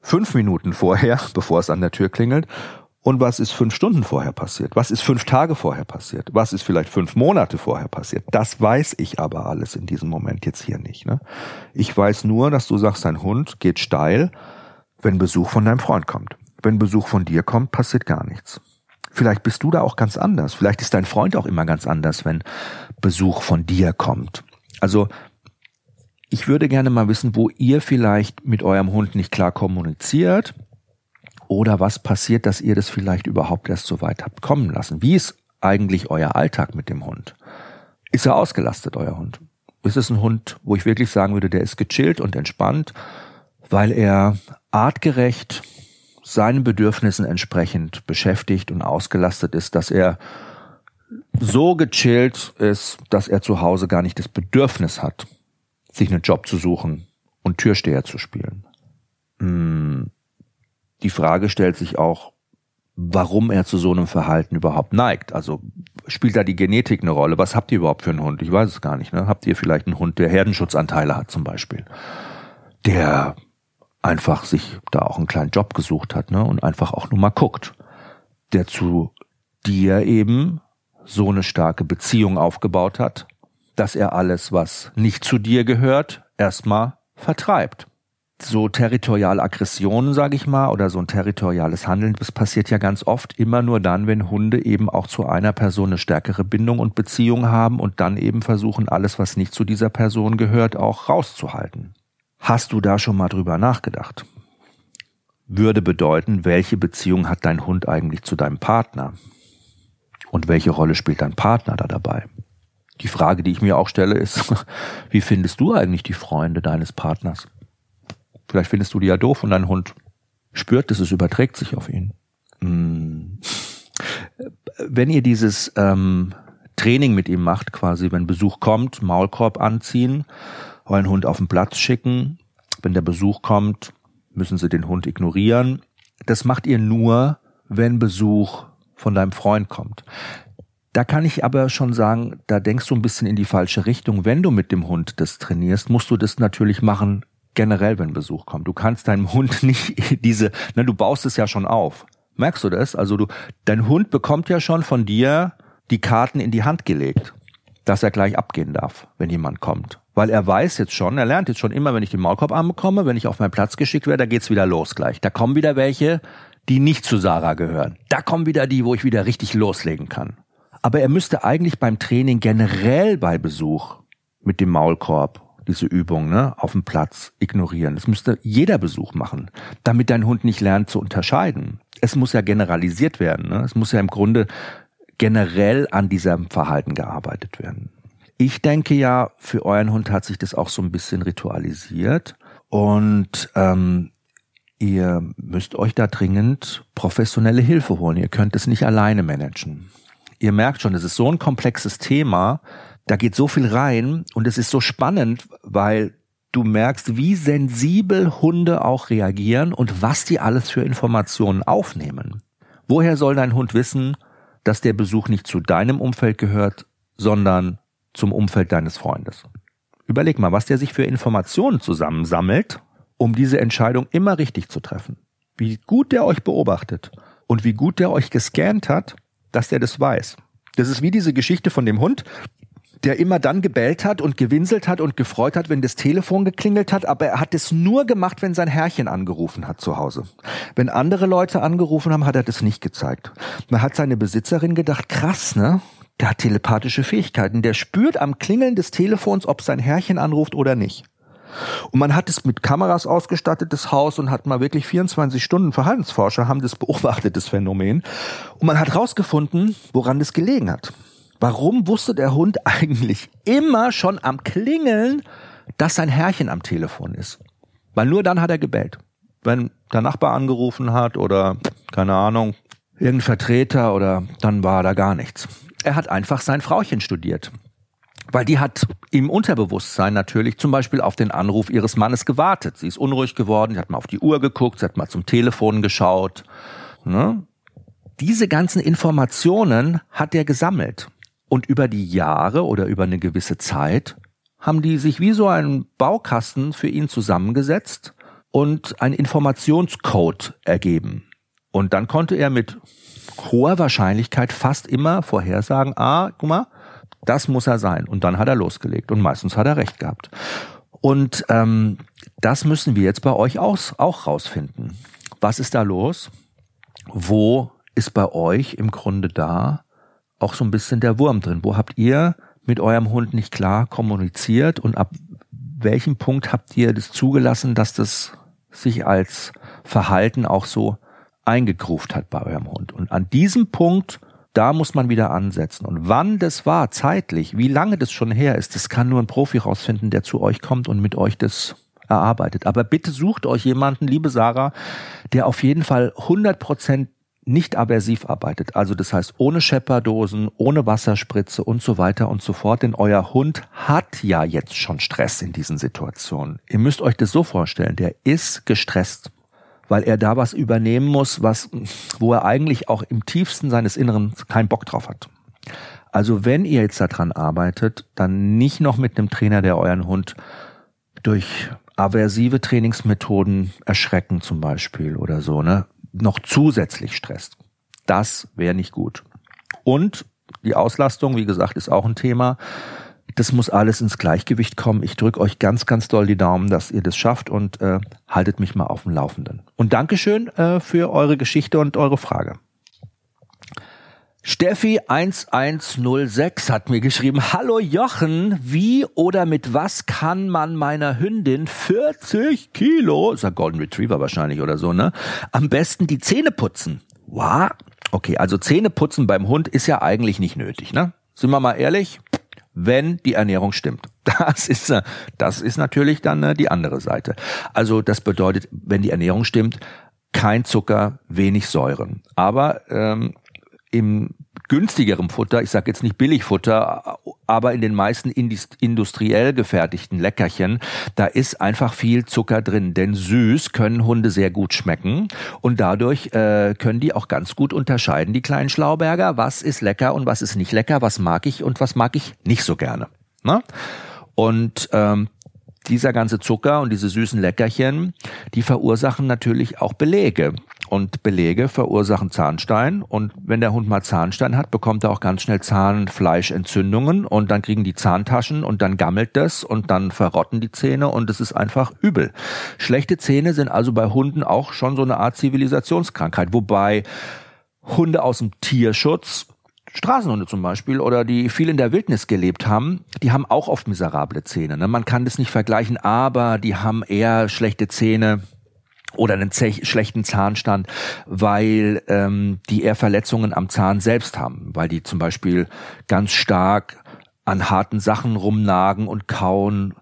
fünf Minuten vorher, bevor es an der Tür klingelt? Und was ist fünf Stunden vorher passiert? Was ist fünf Tage vorher passiert? Was ist vielleicht fünf Monate vorher passiert? Das weiß ich aber alles in diesem Moment jetzt hier nicht. Ne? Ich weiß nur, dass du sagst, dein Hund geht steil, wenn Besuch von deinem Freund kommt. Wenn Besuch von dir kommt, passiert gar nichts. Vielleicht bist du da auch ganz anders. Vielleicht ist dein Freund auch immer ganz anders, wenn Besuch von dir kommt. Also ich würde gerne mal wissen, wo ihr vielleicht mit eurem Hund nicht klar kommuniziert oder was passiert, dass ihr das vielleicht überhaupt erst so weit habt kommen lassen. Wie ist eigentlich euer Alltag mit dem Hund? Ist er ausgelastet, euer Hund? Ist es ein Hund, wo ich wirklich sagen würde, der ist gechillt und entspannt, weil er artgerecht seinen Bedürfnissen entsprechend beschäftigt und ausgelastet ist, dass er so gechillt ist, dass er zu Hause gar nicht das Bedürfnis hat, sich einen Job zu suchen und Türsteher zu spielen. Hm. Die Frage stellt sich auch, warum er zu so einem Verhalten überhaupt neigt. Also spielt da die Genetik eine Rolle? Was habt ihr überhaupt für einen Hund? Ich weiß es gar nicht. Ne? Habt ihr vielleicht einen Hund, der Herdenschutzanteile hat zum Beispiel? Der einfach sich da auch einen kleinen Job gesucht hat ne? und einfach auch nur mal guckt, der zu dir eben so eine starke Beziehung aufgebaut hat, dass er alles, was nicht zu dir gehört, erstmal vertreibt. So territoriale Aggressionen, sage ich mal, oder so ein territoriales Handeln, das passiert ja ganz oft immer nur dann, wenn Hunde eben auch zu einer Person eine stärkere Bindung und Beziehung haben und dann eben versuchen, alles, was nicht zu dieser Person gehört, auch rauszuhalten. Hast du da schon mal drüber nachgedacht? Würde bedeuten, welche Beziehung hat dein Hund eigentlich zu deinem Partner? Und welche Rolle spielt dein Partner da dabei? Die Frage, die ich mir auch stelle, ist, wie findest du eigentlich die Freunde deines Partners? Vielleicht findest du die ja doof und dein Hund spürt dass es überträgt sich auf ihn. Hm. Wenn ihr dieses ähm, Training mit ihm macht, quasi, wenn Besuch kommt, Maulkorb anziehen euren Hund auf den Platz schicken. Wenn der Besuch kommt, müssen sie den Hund ignorieren. Das macht ihr nur, wenn Besuch von deinem Freund kommt. Da kann ich aber schon sagen, da denkst du ein bisschen in die falsche Richtung. Wenn du mit dem Hund das trainierst, musst du das natürlich machen, generell, wenn Besuch kommt. Du kannst deinem Hund nicht diese, na, du baust es ja schon auf. Merkst du das? Also du, dein Hund bekommt ja schon von dir die Karten in die Hand gelegt, dass er gleich abgehen darf, wenn jemand kommt weil er weiß jetzt schon, er lernt jetzt schon immer, wenn ich den Maulkorb bekomme, wenn ich auf meinen Platz geschickt werde, da geht's wieder los gleich. Da kommen wieder welche, die nicht zu Sarah gehören. Da kommen wieder die, wo ich wieder richtig loslegen kann. Aber er müsste eigentlich beim Training generell bei Besuch mit dem Maulkorb diese Übung ne, auf dem Platz ignorieren. Das müsste jeder Besuch machen, damit dein Hund nicht lernt zu unterscheiden. Es muss ja generalisiert werden. Ne? Es muss ja im Grunde generell an diesem Verhalten gearbeitet werden. Ich denke ja, für euren Hund hat sich das auch so ein bisschen ritualisiert und ähm, ihr müsst euch da dringend professionelle Hilfe holen. Ihr könnt es nicht alleine managen. Ihr merkt schon, es ist so ein komplexes Thema, da geht so viel rein und es ist so spannend, weil du merkst, wie sensibel Hunde auch reagieren und was die alles für Informationen aufnehmen. Woher soll dein Hund wissen, dass der Besuch nicht zu deinem Umfeld gehört, sondern zum Umfeld deines Freundes. Überleg mal, was der sich für Informationen zusammensammelt, um diese Entscheidung immer richtig zu treffen. Wie gut der euch beobachtet und wie gut der euch gescannt hat, dass der das weiß. Das ist wie diese Geschichte von dem Hund, der immer dann gebellt hat und gewinselt hat und gefreut hat, wenn das Telefon geklingelt hat, aber er hat es nur gemacht, wenn sein Herrchen angerufen hat zu Hause. Wenn andere Leute angerufen haben, hat er das nicht gezeigt. Man hat seine Besitzerin gedacht, krass, ne? Der hat telepathische Fähigkeiten. Der spürt am Klingeln des Telefons, ob sein Herrchen anruft oder nicht. Und man hat es mit Kameras ausgestattetes Haus und hat mal wirklich 24 Stunden Verhaltensforscher haben das beobachtet, das Phänomen. Und man hat rausgefunden, woran das gelegen hat. Warum wusste der Hund eigentlich immer schon am Klingeln, dass sein Herrchen am Telefon ist? Weil nur dann hat er gebellt. Wenn der Nachbar angerufen hat oder, keine Ahnung, irgendein Vertreter oder dann war da gar nichts er hat einfach sein Frauchen studiert. Weil die hat im Unterbewusstsein natürlich zum Beispiel auf den Anruf ihres Mannes gewartet. Sie ist unruhig geworden, sie hat mal auf die Uhr geguckt, sie hat mal zum Telefon geschaut. Ne? Diese ganzen Informationen hat er gesammelt. Und über die Jahre oder über eine gewisse Zeit haben die sich wie so ein Baukasten für ihn zusammengesetzt und ein Informationscode ergeben. Und dann konnte er mit hoher Wahrscheinlichkeit fast immer vorhersagen, ah, guck mal, das muss er sein. Und dann hat er losgelegt. Und meistens hat er recht gehabt. Und ähm, das müssen wir jetzt bei euch aus, auch rausfinden. Was ist da los? Wo ist bei euch im Grunde da auch so ein bisschen der Wurm drin? Wo habt ihr mit eurem Hund nicht klar kommuniziert und ab welchem Punkt habt ihr das zugelassen, dass das sich als Verhalten auch so eingegruft hat bei eurem Hund? Und an diesem Punkt, da muss man wieder ansetzen. Und wann das war, zeitlich, wie lange das schon her ist, das kann nur ein Profi rausfinden, der zu euch kommt und mit euch das erarbeitet. Aber bitte sucht euch jemanden, liebe Sarah, der auf jeden Fall 100 Prozent nicht aversiv arbeitet. Also das heißt ohne Schepperdosen, ohne Wasserspritze und so weiter und so fort. Denn euer Hund hat ja jetzt schon Stress in diesen Situationen. Ihr müsst euch das so vorstellen, der ist gestresst, weil er da was übernehmen muss, was, wo er eigentlich auch im tiefsten seines Inneren keinen Bock drauf hat. Also wenn ihr jetzt daran arbeitet, dann nicht noch mit einem Trainer, der euren Hund durch aversive Trainingsmethoden erschrecken zum Beispiel oder so, ne? noch zusätzlich stresst. Das wäre nicht gut. Und die Auslastung, wie gesagt, ist auch ein Thema. Das muss alles ins Gleichgewicht kommen. Ich drücke euch ganz, ganz doll die Daumen, dass ihr das schafft und äh, haltet mich mal auf dem Laufenden. Und Dankeschön äh, für eure Geschichte und eure Frage. Steffi 1106 hat mir geschrieben, Hallo Jochen, wie oder mit was kann man meiner Hündin 40 Kilo, ist ein Golden Retriever wahrscheinlich oder so, ne, am besten die Zähne putzen? Wow. Okay, also Zähne putzen beim Hund ist ja eigentlich nicht nötig, ne? Sind wir mal ehrlich? Wenn die Ernährung stimmt. Das ist, äh, das ist natürlich dann äh, die andere Seite. Also das bedeutet, wenn die Ernährung stimmt, kein Zucker, wenig Säuren. Aber ähm, im günstigerem Futter, ich sage jetzt nicht Billigfutter, aber in den meisten industriell gefertigten Leckerchen, da ist einfach viel Zucker drin. Denn süß können Hunde sehr gut schmecken und dadurch äh, können die auch ganz gut unterscheiden, die kleinen Schlauberger, was ist lecker und was ist nicht lecker, was mag ich und was mag ich nicht so gerne. Ne? Und ähm, dieser ganze Zucker und diese süßen Leckerchen, die verursachen natürlich auch Belege. Und Belege verursachen Zahnstein. Und wenn der Hund mal Zahnstein hat, bekommt er auch ganz schnell Zahnfleischentzündungen und dann kriegen die Zahntaschen und dann gammelt das und dann verrotten die Zähne und es ist einfach übel. Schlechte Zähne sind also bei Hunden auch schon so eine Art Zivilisationskrankheit, wobei Hunde aus dem Tierschutz Straßenhunde zum Beispiel oder die viel in der Wildnis gelebt haben, die haben auch oft miserable Zähne. Ne? Man kann das nicht vergleichen, aber die haben eher schlechte Zähne oder einen schlechten Zahnstand, weil ähm, die eher Verletzungen am Zahn selbst haben, weil die zum Beispiel ganz stark an harten Sachen rumnagen und kauen.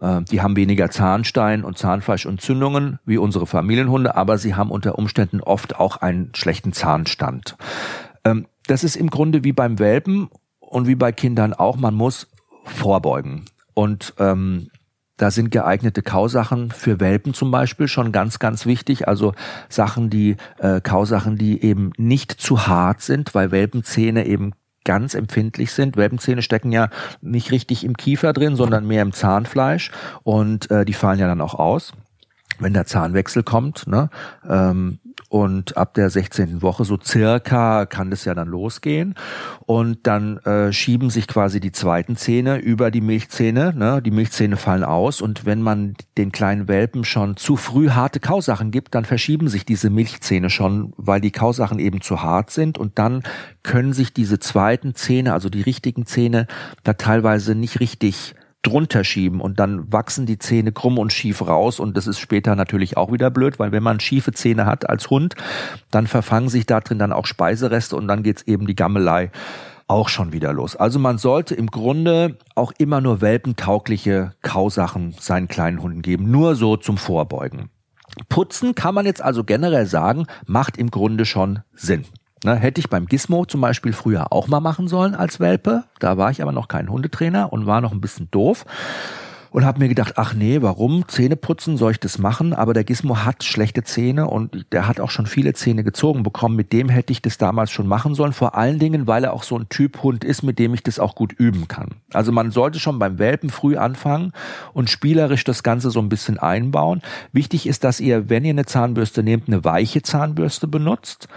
Äh, die haben weniger Zahnstein und Zahnfleischentzündungen wie unsere Familienhunde, aber sie haben unter Umständen oft auch einen schlechten Zahnstand. Ähm, das ist im Grunde wie beim Welpen und wie bei Kindern auch. Man muss vorbeugen. Und ähm, da sind geeignete Kausachen für Welpen zum Beispiel schon ganz, ganz wichtig. Also Sachen, die äh, Kausachen, die eben nicht zu hart sind, weil Welpenzähne eben ganz empfindlich sind. Welpenzähne stecken ja nicht richtig im Kiefer drin, sondern mehr im Zahnfleisch und äh, die fallen ja dann auch aus wenn der Zahnwechsel kommt, ne? Ähm, und ab der 16. Woche so circa kann das ja dann losgehen und dann äh, schieben sich quasi die zweiten Zähne über die Milchzähne, ne? Die Milchzähne fallen aus und wenn man den kleinen Welpen schon zu früh harte Kausachen gibt, dann verschieben sich diese Milchzähne schon, weil die Kausachen eben zu hart sind und dann können sich diese zweiten Zähne, also die richtigen Zähne, da teilweise nicht richtig drunter schieben und dann wachsen die Zähne krumm und schief raus und das ist später natürlich auch wieder blöd, weil wenn man schiefe Zähne hat als Hund, dann verfangen sich da drin dann auch Speisereste und dann geht's eben die Gammelei auch schon wieder los. Also man sollte im Grunde auch immer nur welpentaugliche Kausachen seinen kleinen Hunden geben, nur so zum Vorbeugen. Putzen kann man jetzt also generell sagen, macht im Grunde schon Sinn. Ne, hätte ich beim Gizmo zum Beispiel früher auch mal machen sollen als Welpe. Da war ich aber noch kein Hundetrainer und war noch ein bisschen doof. und habe mir gedacht, ach nee, warum Zähne putzen, soll ich das machen? Aber der Gizmo hat schlechte Zähne und der hat auch schon viele Zähne gezogen bekommen. Mit dem hätte ich das damals schon machen sollen. Vor allen Dingen, weil er auch so ein Typ Hund ist, mit dem ich das auch gut üben kann. Also man sollte schon beim Welpen früh anfangen und spielerisch das Ganze so ein bisschen einbauen. Wichtig ist, dass ihr, wenn ihr eine Zahnbürste nehmt, eine weiche Zahnbürste benutzt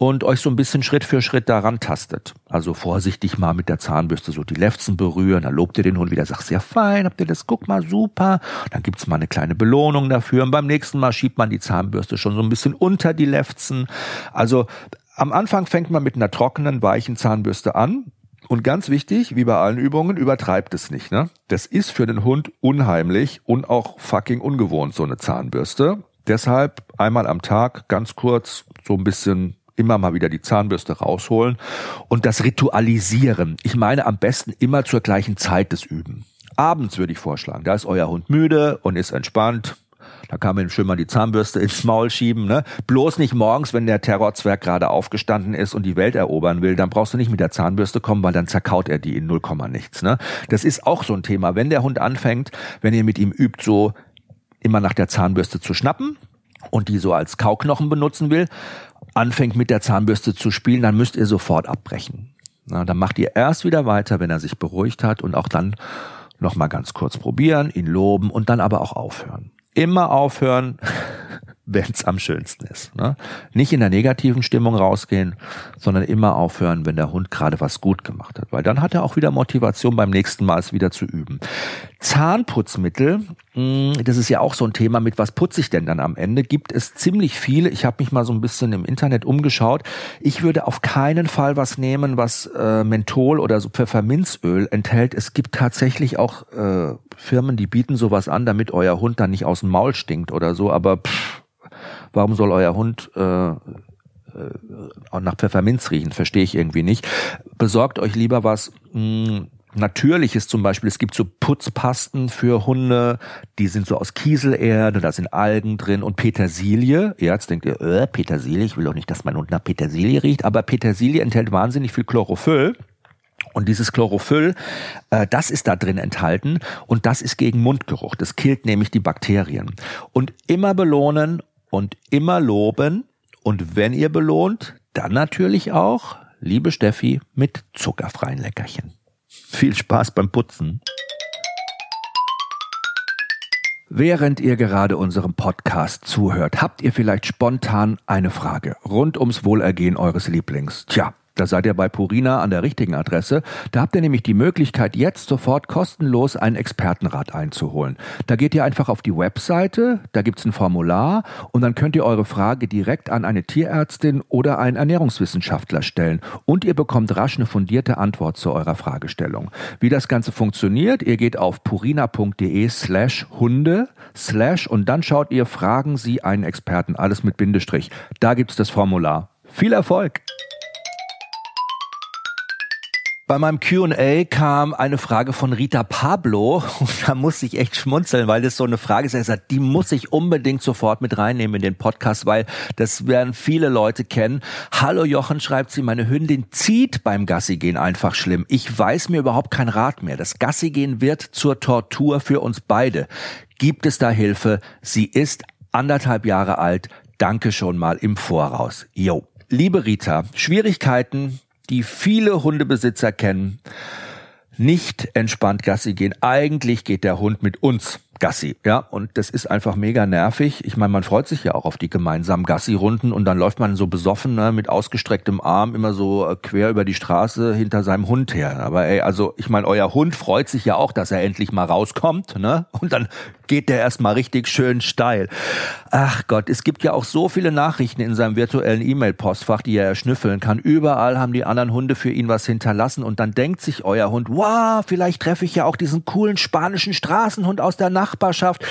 und euch so ein bisschen Schritt für Schritt daran tastet. Also vorsichtig mal mit der Zahnbürste so die Lefzen berühren, dann lobt ihr den Hund wieder, sagt sehr fein, habt ihr das, guck mal, super. Dann gibt's mal eine kleine Belohnung dafür und beim nächsten Mal schiebt man die Zahnbürste schon so ein bisschen unter die Lefzen. Also am Anfang fängt man mit einer trockenen, weichen Zahnbürste an, und ganz wichtig, wie bei allen Übungen, übertreibt es nicht. Ne? Das ist für den Hund unheimlich und auch fucking ungewohnt, so eine Zahnbürste. Deshalb einmal am Tag ganz kurz so ein bisschen immer mal wieder die Zahnbürste rausholen und das Ritualisieren. Ich meine am besten immer zur gleichen Zeit des Üben. Abends würde ich vorschlagen, da ist euer Hund müde und ist entspannt. Da kann man ihm schön mal die Zahnbürste ins Maul schieben. Ne? Bloß nicht morgens, wenn der Terrorzwerg gerade aufgestanden ist und die Welt erobern will, dann brauchst du nicht mit der Zahnbürste kommen, weil dann zerkaut er die in 0, nichts. Ne? Das ist auch so ein Thema. Wenn der Hund anfängt, wenn ihr mit ihm übt, so immer nach der Zahnbürste zu schnappen und die so als Kauknochen benutzen will, anfängt mit der Zahnbürste zu spielen, dann müsst ihr sofort abbrechen. Na, dann macht ihr erst wieder weiter, wenn er sich beruhigt hat und auch dann noch mal ganz kurz probieren, ihn loben und dann aber auch aufhören. Immer aufhören, wenn es am schönsten ist. Ne? Nicht in der negativen Stimmung rausgehen, sondern immer aufhören, wenn der Hund gerade was gut gemacht hat, weil dann hat er auch wieder Motivation beim nächsten Mal es wieder zu üben. Zahnputzmittel, hm, das ist ja auch so ein Thema, mit was putze ich denn dann am Ende? Gibt es ziemlich viele. Ich habe mich mal so ein bisschen im Internet umgeschaut. Ich würde auf keinen Fall was nehmen, was äh, Menthol oder so Pfefferminzöl enthält. Es gibt tatsächlich auch äh, Firmen, die bieten sowas an, damit euer Hund dann nicht aus dem Maul stinkt oder so. Aber pff, Warum soll euer Hund äh, äh, nach Pfefferminz riechen? Verstehe ich irgendwie nicht. Besorgt euch lieber was. Mh, hm, Natürliches zum Beispiel, es gibt so Putzpasten für Hunde, die sind so aus Kieselerde, da sind Algen drin und Petersilie. Ja, jetzt denkt ihr, äh, Petersilie, ich will doch nicht, dass mein Hund nach Petersilie riecht, aber Petersilie enthält wahnsinnig viel Chlorophyll. Und dieses Chlorophyll, äh, das ist da drin enthalten und das ist gegen Mundgeruch. Das killt nämlich die Bakterien. Und immer belohnen und immer loben und wenn ihr belohnt, dann natürlich auch, liebe Steffi, mit zuckerfreien Leckerchen. Viel Spaß beim Putzen. Während ihr gerade unserem Podcast zuhört, habt ihr vielleicht spontan eine Frage rund ums Wohlergehen eures Lieblings. Tja, da seid ihr bei Purina an der richtigen Adresse. Da habt ihr nämlich die Möglichkeit, jetzt sofort kostenlos einen Expertenrat einzuholen. Da geht ihr einfach auf die Webseite, da gibt's ein Formular und dann könnt ihr eure Frage direkt an eine Tierärztin oder einen Ernährungswissenschaftler stellen und ihr bekommt rasch eine fundierte Antwort zu eurer Fragestellung. Wie das Ganze funktioniert, ihr geht auf purina.de slash Hunde slash und dann schaut ihr, fragen Sie einen Experten, alles mit Bindestrich. Da gibt's das Formular. Viel Erfolg! Bei meinem Q&A kam eine Frage von Rita Pablo und da muss ich echt schmunzeln, weil das so eine Frage ist. Er sagt, die muss ich unbedingt sofort mit reinnehmen in den Podcast, weil das werden viele Leute kennen. Hallo Jochen, schreibt sie, meine Hündin zieht beim Gassigehen einfach schlimm. Ich weiß mir überhaupt kein Rat mehr. Das Gassigehen wird zur Tortur für uns beide. Gibt es da Hilfe? Sie ist anderthalb Jahre alt. Danke schon mal im Voraus. Jo. Liebe Rita, Schwierigkeiten die viele Hundebesitzer kennen, nicht entspannt Gassi gehen. Eigentlich geht der Hund mit uns Gassi, ja, und das ist einfach mega nervig. Ich meine, man freut sich ja auch auf die gemeinsamen Gassi-Runden und dann läuft man so besoffen ne, mit ausgestrecktem Arm immer so äh, quer über die Straße hinter seinem Hund her. Aber ey, also ich meine, euer Hund freut sich ja auch, dass er endlich mal rauskommt, ne? Und dann geht der erstmal richtig schön steil. Ach Gott, es gibt ja auch so viele Nachrichten in seinem virtuellen E-Mail-Postfach, die er erschnüffeln kann. Überall haben die anderen Hunde für ihn was hinterlassen und dann denkt sich euer Hund, wow, vielleicht treffe ich ja auch diesen coolen spanischen Straßenhund aus der Nacht Nachbarschaft.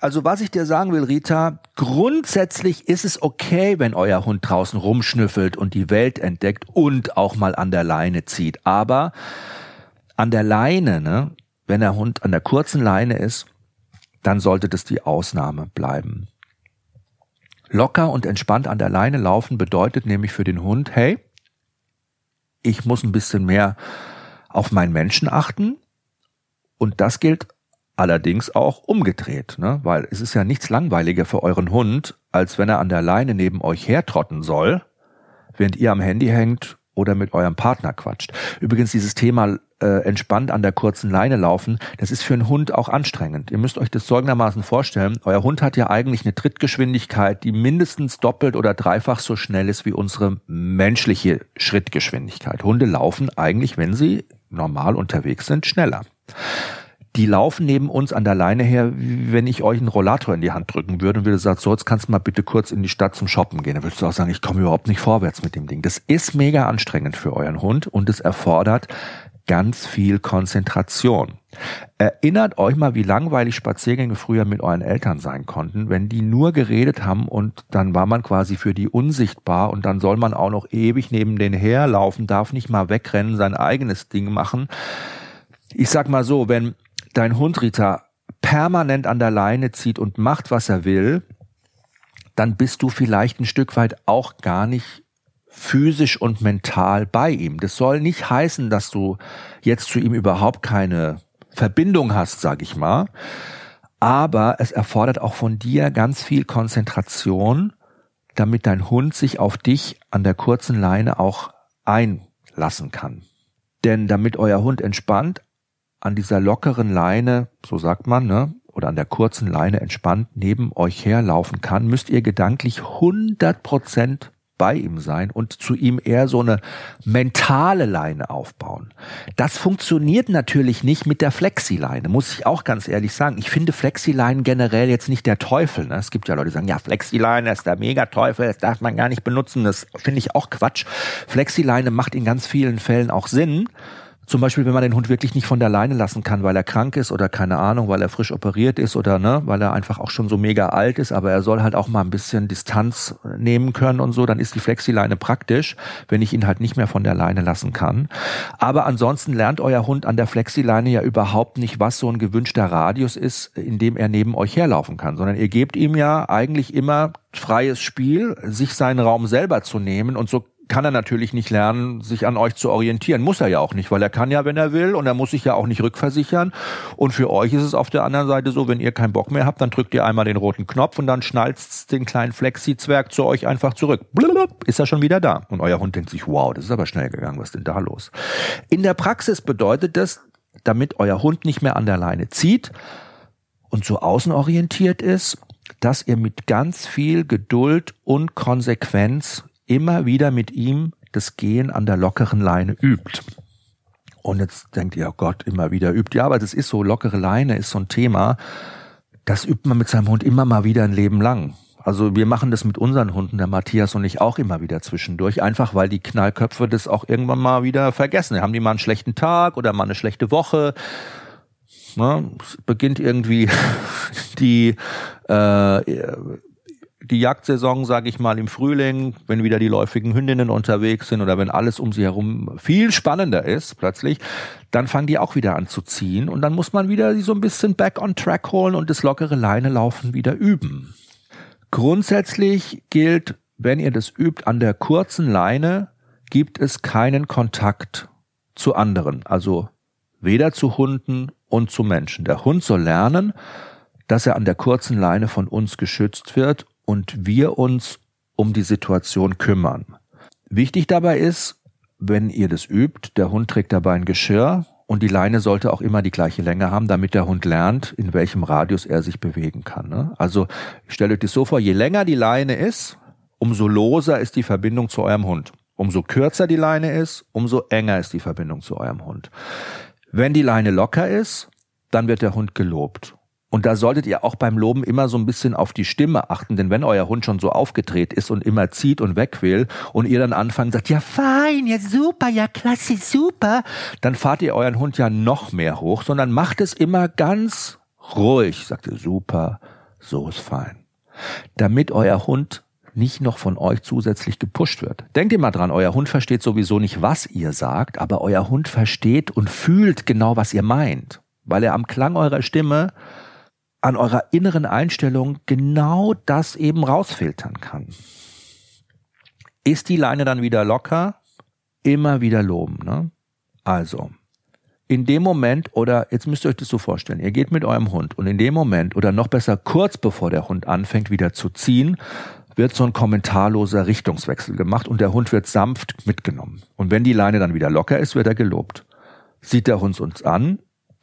Also was ich dir sagen will, Rita, grundsätzlich ist es okay, wenn euer Hund draußen rumschnüffelt und die Welt entdeckt und auch mal an der Leine zieht. Aber an der Leine, ne, wenn der Hund an der kurzen Leine ist, dann sollte das die Ausnahme bleiben. Locker und entspannt an der Leine laufen bedeutet nämlich für den Hund, hey, ich muss ein bisschen mehr auf meinen Menschen achten. Und das gilt allerdings auch umgedreht, ne? weil es ist ja nichts langweiliger für euren Hund, als wenn er an der Leine neben euch hertrotten soll, während ihr am Handy hängt oder mit eurem Partner quatscht. Übrigens dieses Thema äh, entspannt an der kurzen Leine laufen, das ist für einen Hund auch anstrengend. Ihr müsst euch das folgendermaßen vorstellen. Euer Hund hat ja eigentlich eine Trittgeschwindigkeit, die mindestens doppelt oder dreifach so schnell ist wie unsere menschliche Schrittgeschwindigkeit. Hunde laufen eigentlich, wenn sie normal unterwegs sind, schneller die laufen neben uns an der Leine her, wie wenn ich euch einen Rollator in die Hand drücken würde und würde sagen, so, jetzt kannst du mal bitte kurz in die Stadt zum Shoppen gehen. Dann würdest du auch sagen, ich komme überhaupt nicht vorwärts mit dem Ding. Das ist mega anstrengend für euren Hund und es erfordert ganz viel Konzentration. Erinnert euch mal, wie langweilig Spaziergänge früher mit euren Eltern sein konnten, wenn die nur geredet haben und dann war man quasi für die unsichtbar und dann soll man auch noch ewig neben denen herlaufen, darf nicht mal wegrennen, sein eigenes Ding machen. Ich sag mal so, wenn dein Hund Rita permanent an der Leine zieht und macht, was er will, dann bist du vielleicht ein Stück weit auch gar nicht physisch und mental bei ihm. Das soll nicht heißen, dass du jetzt zu ihm überhaupt keine Verbindung hast, sag ich mal. Aber es erfordert auch von dir ganz viel Konzentration, damit dein Hund sich auf dich an der kurzen Leine auch einlassen kann. Denn damit euer Hund entspannt an dieser lockeren Leine, so sagt man, ne, oder an der kurzen Leine entspannt neben euch herlaufen kann, müsst ihr gedanklich 100 Prozent bei ihm sein und zu ihm eher so eine mentale Leine aufbauen. Das funktioniert natürlich nicht mit der Flexileine, muss ich auch ganz ehrlich sagen. Ich finde Flexileinen generell jetzt nicht der Teufel. Ne? Es gibt ja Leute, die sagen, ja, Flexileine ist der Megateufel, das darf man gar nicht benutzen. Das finde ich auch Quatsch. Flexileine macht in ganz vielen Fällen auch Sinn. Zum Beispiel, wenn man den Hund wirklich nicht von der Leine lassen kann, weil er krank ist oder keine Ahnung, weil er frisch operiert ist oder ne, weil er einfach auch schon so mega alt ist, aber er soll halt auch mal ein bisschen Distanz nehmen können und so, dann ist die Flexileine praktisch, wenn ich ihn halt nicht mehr von der Leine lassen kann. Aber ansonsten lernt euer Hund an der Flexileine ja überhaupt nicht, was so ein gewünschter Radius ist, in dem er neben euch herlaufen kann, sondern ihr gebt ihm ja eigentlich immer freies Spiel, sich seinen Raum selber zu nehmen und so kann er natürlich nicht lernen, sich an euch zu orientieren. Muss er ja auch nicht, weil er kann ja, wenn er will, und er muss sich ja auch nicht rückversichern. Und für euch ist es auf der anderen Seite so, wenn ihr keinen Bock mehr habt, dann drückt ihr einmal den roten Knopf und dann schnalzt den kleinen Flexi-Zwerg zu euch einfach zurück. Blub, ist er schon wieder da. Und euer Hund denkt sich, wow, das ist aber schnell gegangen, was ist denn da los? In der Praxis bedeutet das, damit euer Hund nicht mehr an der Leine zieht und so außenorientiert ist, dass ihr mit ganz viel Geduld und Konsequenz immer wieder mit ihm das Gehen an der lockeren Leine übt. Und jetzt denkt ihr, oh Gott, immer wieder übt. Ja, aber das ist so, lockere Leine ist so ein Thema, das übt man mit seinem Hund immer mal wieder ein Leben lang. Also wir machen das mit unseren Hunden, der Matthias und ich auch immer wieder zwischendurch, einfach weil die Knallköpfe das auch irgendwann mal wieder vergessen. Haben die mal einen schlechten Tag oder mal eine schlechte Woche. Ne? Es beginnt irgendwie die äh, die Jagdsaison, sage ich mal, im Frühling, wenn wieder die läufigen Hündinnen unterwegs sind oder wenn alles um sie herum viel spannender ist plötzlich, dann fangen die auch wieder an zu ziehen und dann muss man wieder so ein bisschen back on track holen und das lockere Leinelaufen wieder üben. Grundsätzlich gilt, wenn ihr das übt an der kurzen Leine, gibt es keinen Kontakt zu anderen, also weder zu Hunden und zu Menschen. Der Hund soll lernen, dass er an der kurzen Leine von uns geschützt wird und wir uns um die Situation kümmern. Wichtig dabei ist, wenn ihr das übt, der Hund trägt dabei ein Geschirr und die Leine sollte auch immer die gleiche Länge haben, damit der Hund lernt, in welchem Radius er sich bewegen kann. Ne? Also stellt euch das so vor, je länger die Leine ist, umso loser ist die Verbindung zu eurem Hund. Umso kürzer die Leine ist, umso enger ist die Verbindung zu eurem Hund. Wenn die Leine locker ist, dann wird der Hund gelobt. Und da solltet ihr auch beim Loben immer so ein bisschen auf die Stimme achten, denn wenn euer Hund schon so aufgedreht ist und immer zieht und weg will und ihr dann anfangt sagt, ja fein, ja super, ja klasse, super, dann fahrt ihr euren Hund ja noch mehr hoch, sondern macht es immer ganz ruhig, sagt ihr super, so ist fein. Damit euer Hund nicht noch von euch zusätzlich gepusht wird. Denkt mal dran, euer Hund versteht sowieso nicht, was ihr sagt, aber euer Hund versteht und fühlt genau, was ihr meint, weil er am Klang eurer Stimme an eurer inneren Einstellung genau das eben rausfiltern kann. Ist die Leine dann wieder locker? Immer wieder loben. Ne? Also, in dem Moment oder jetzt müsst ihr euch das so vorstellen, ihr geht mit eurem Hund und in dem Moment oder noch besser kurz bevor der Hund anfängt wieder zu ziehen, wird so ein kommentarloser Richtungswechsel gemacht und der Hund wird sanft mitgenommen. Und wenn die Leine dann wieder locker ist, wird er gelobt. Sieht der Hund uns an,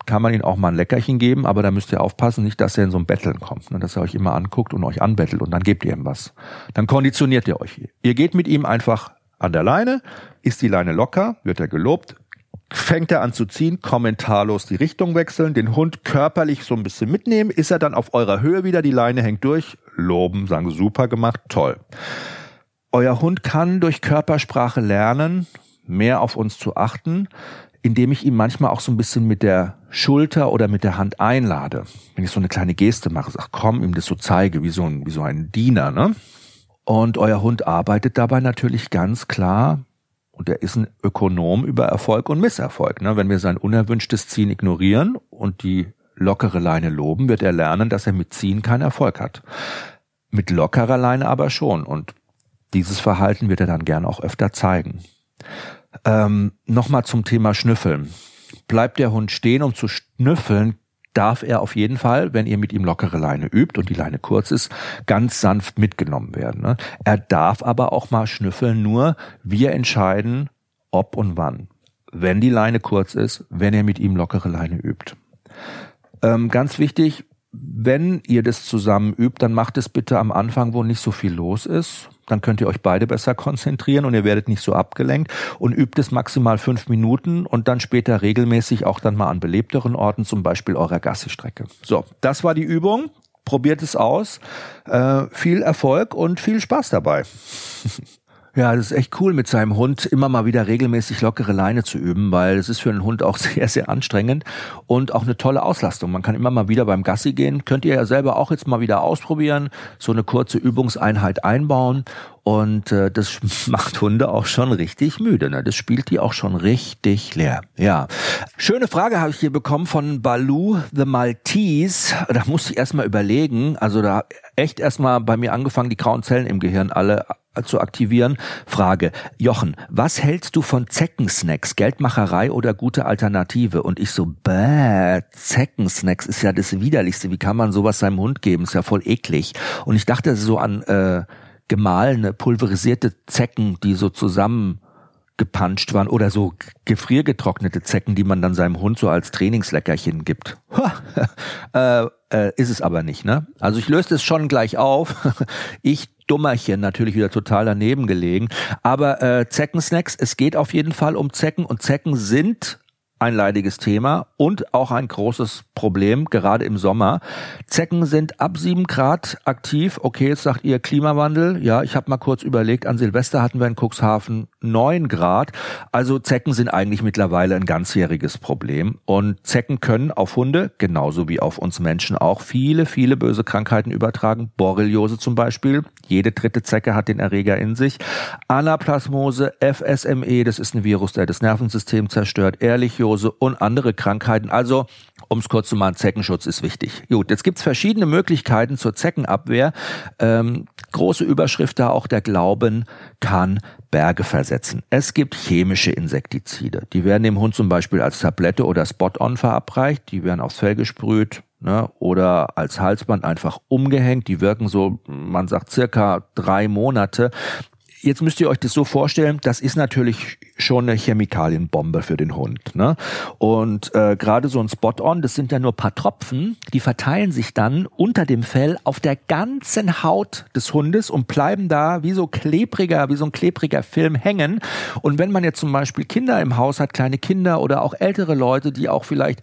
kann man ihm auch mal ein Leckerchen geben, aber da müsst ihr aufpassen, nicht, dass er in so ein Betteln kommt, ne, dass er euch immer anguckt und euch anbettelt und dann gebt ihr ihm was. Dann konditioniert ihr euch. Ihr geht mit ihm einfach an der Leine, ist die Leine locker, wird er gelobt, fängt er an zu ziehen, kommentarlos die Richtung wechseln, den Hund körperlich so ein bisschen mitnehmen, ist er dann auf eurer Höhe wieder, die Leine hängt durch, loben, sagen super gemacht, toll. Euer Hund kann durch Körpersprache lernen, mehr auf uns zu achten, indem ich ihm manchmal auch so ein bisschen mit der Schulter oder mit der Hand einlade. Wenn ich so eine kleine Geste mache, sag, komm, ihm das so zeige, wie so ein, wie so ein Diener, ne? Und euer Hund arbeitet dabei natürlich ganz klar und er ist ein Ökonom über Erfolg und Misserfolg. Ne? Wenn wir sein unerwünschtes Ziehen ignorieren und die lockere Leine loben, wird er lernen, dass er mit Ziehen keinen Erfolg hat. Mit lockerer Leine aber schon. Und dieses Verhalten wird er dann gern auch öfter zeigen. Ähm, Nochmal zum Thema Schnüffeln. Bleibt der Hund stehen, um zu schnüffeln, darf er auf jeden Fall, wenn ihr mit ihm lockere Leine übt und die Leine kurz ist, ganz sanft mitgenommen werden. Ne? Er darf aber auch mal schnüffeln, nur wir entscheiden, ob und wann. Wenn die Leine kurz ist, wenn ihr mit ihm lockere Leine übt. Ähm, ganz wichtig, wenn ihr das zusammen übt, dann macht es bitte am Anfang, wo nicht so viel los ist. Dann könnt ihr euch beide besser konzentrieren und ihr werdet nicht so abgelenkt und übt es maximal fünf Minuten und dann später regelmäßig auch dann mal an belebteren Orten, zum Beispiel eurer Gassi-Strecke. So, das war die Übung. Probiert es aus. Äh, viel Erfolg und viel Spaß dabei. Ja, das ist echt cool, mit seinem Hund immer mal wieder regelmäßig lockere Leine zu üben, weil es ist für einen Hund auch sehr, sehr anstrengend und auch eine tolle Auslastung. Man kann immer mal wieder beim Gassi gehen. Könnt ihr ja selber auch jetzt mal wieder ausprobieren, so eine kurze Übungseinheit einbauen und äh, das macht Hunde auch schon richtig müde. Ne? Das spielt die auch schon richtig leer. Ja. Schöne Frage habe ich hier bekommen von Baloo the Maltese. Da musste ich erstmal überlegen. Also da echt erstmal bei mir angefangen, die grauen Zellen im Gehirn alle zu aktivieren. Frage, Jochen, was hältst du von Zeckensnacks? Geldmacherei oder gute Alternative? Und ich so, bäh, Zeckensnacks ist ja das Widerlichste. Wie kann man sowas seinem Hund geben? Ist ja voll eklig. Und ich dachte so an äh, gemahlene, pulverisierte Zecken, die so zusammen gepanscht waren oder so gefriergetrocknete Zecken, die man dann seinem Hund so als Trainingsleckerchen gibt. äh, äh, ist es aber nicht, ne? Also ich löse es schon gleich auf. ich Dummerchen natürlich wieder total daneben gelegen. Aber äh, Zeckensnacks, es geht auf jeden Fall um Zecken und Zecken sind ein leidiges Thema und auch ein großes Problem, gerade im Sommer. Zecken sind ab sieben Grad aktiv. Okay, jetzt sagt ihr Klimawandel. Ja, ich habe mal kurz überlegt, an Silvester hatten wir in Cuxhaven neun Grad. Also Zecken sind eigentlich mittlerweile ein ganzjähriges Problem. Und Zecken können auf Hunde, genauso wie auf uns Menschen auch, viele, viele böse Krankheiten übertragen. Borreliose zum Beispiel. Jede dritte Zecke hat den Erreger in sich. Anaplasmose, FSME, das ist ein Virus, der das Nervensystem zerstört. Ehrlichio Borreliose und andere Krankheiten. Also, um es kurz zu machen, Zeckenschutz ist wichtig. Gut, jetzt gibt's verschiedene Möglichkeiten zur Zeckenabwehr. Ähm, große Überschrift da auch der Glauben kann Berge versetzen. Es gibt chemische Insektizide. Die werden dem Hund zum Beispiel als Tablette oder Spot-on verabreicht. Die werden aufs Fell gesprüht, ne, oder als Halsband einfach umgehängt. Die wirken so, man sagt circa drei Monate jetzt müsst ihr euch das so vorstellen, das ist natürlich schon eine Chemikalienbombe für den Hund. Ne? Und äh, gerade so ein Spot-on, das sind ja nur paar Tropfen, die verteilen sich dann unter dem Fell auf der ganzen Haut des Hundes und bleiben da wie so klebriger, wie so ein klebriger Film hängen. Und wenn man jetzt zum Beispiel Kinder im Haus hat, kleine Kinder oder auch ältere Leute, die auch vielleicht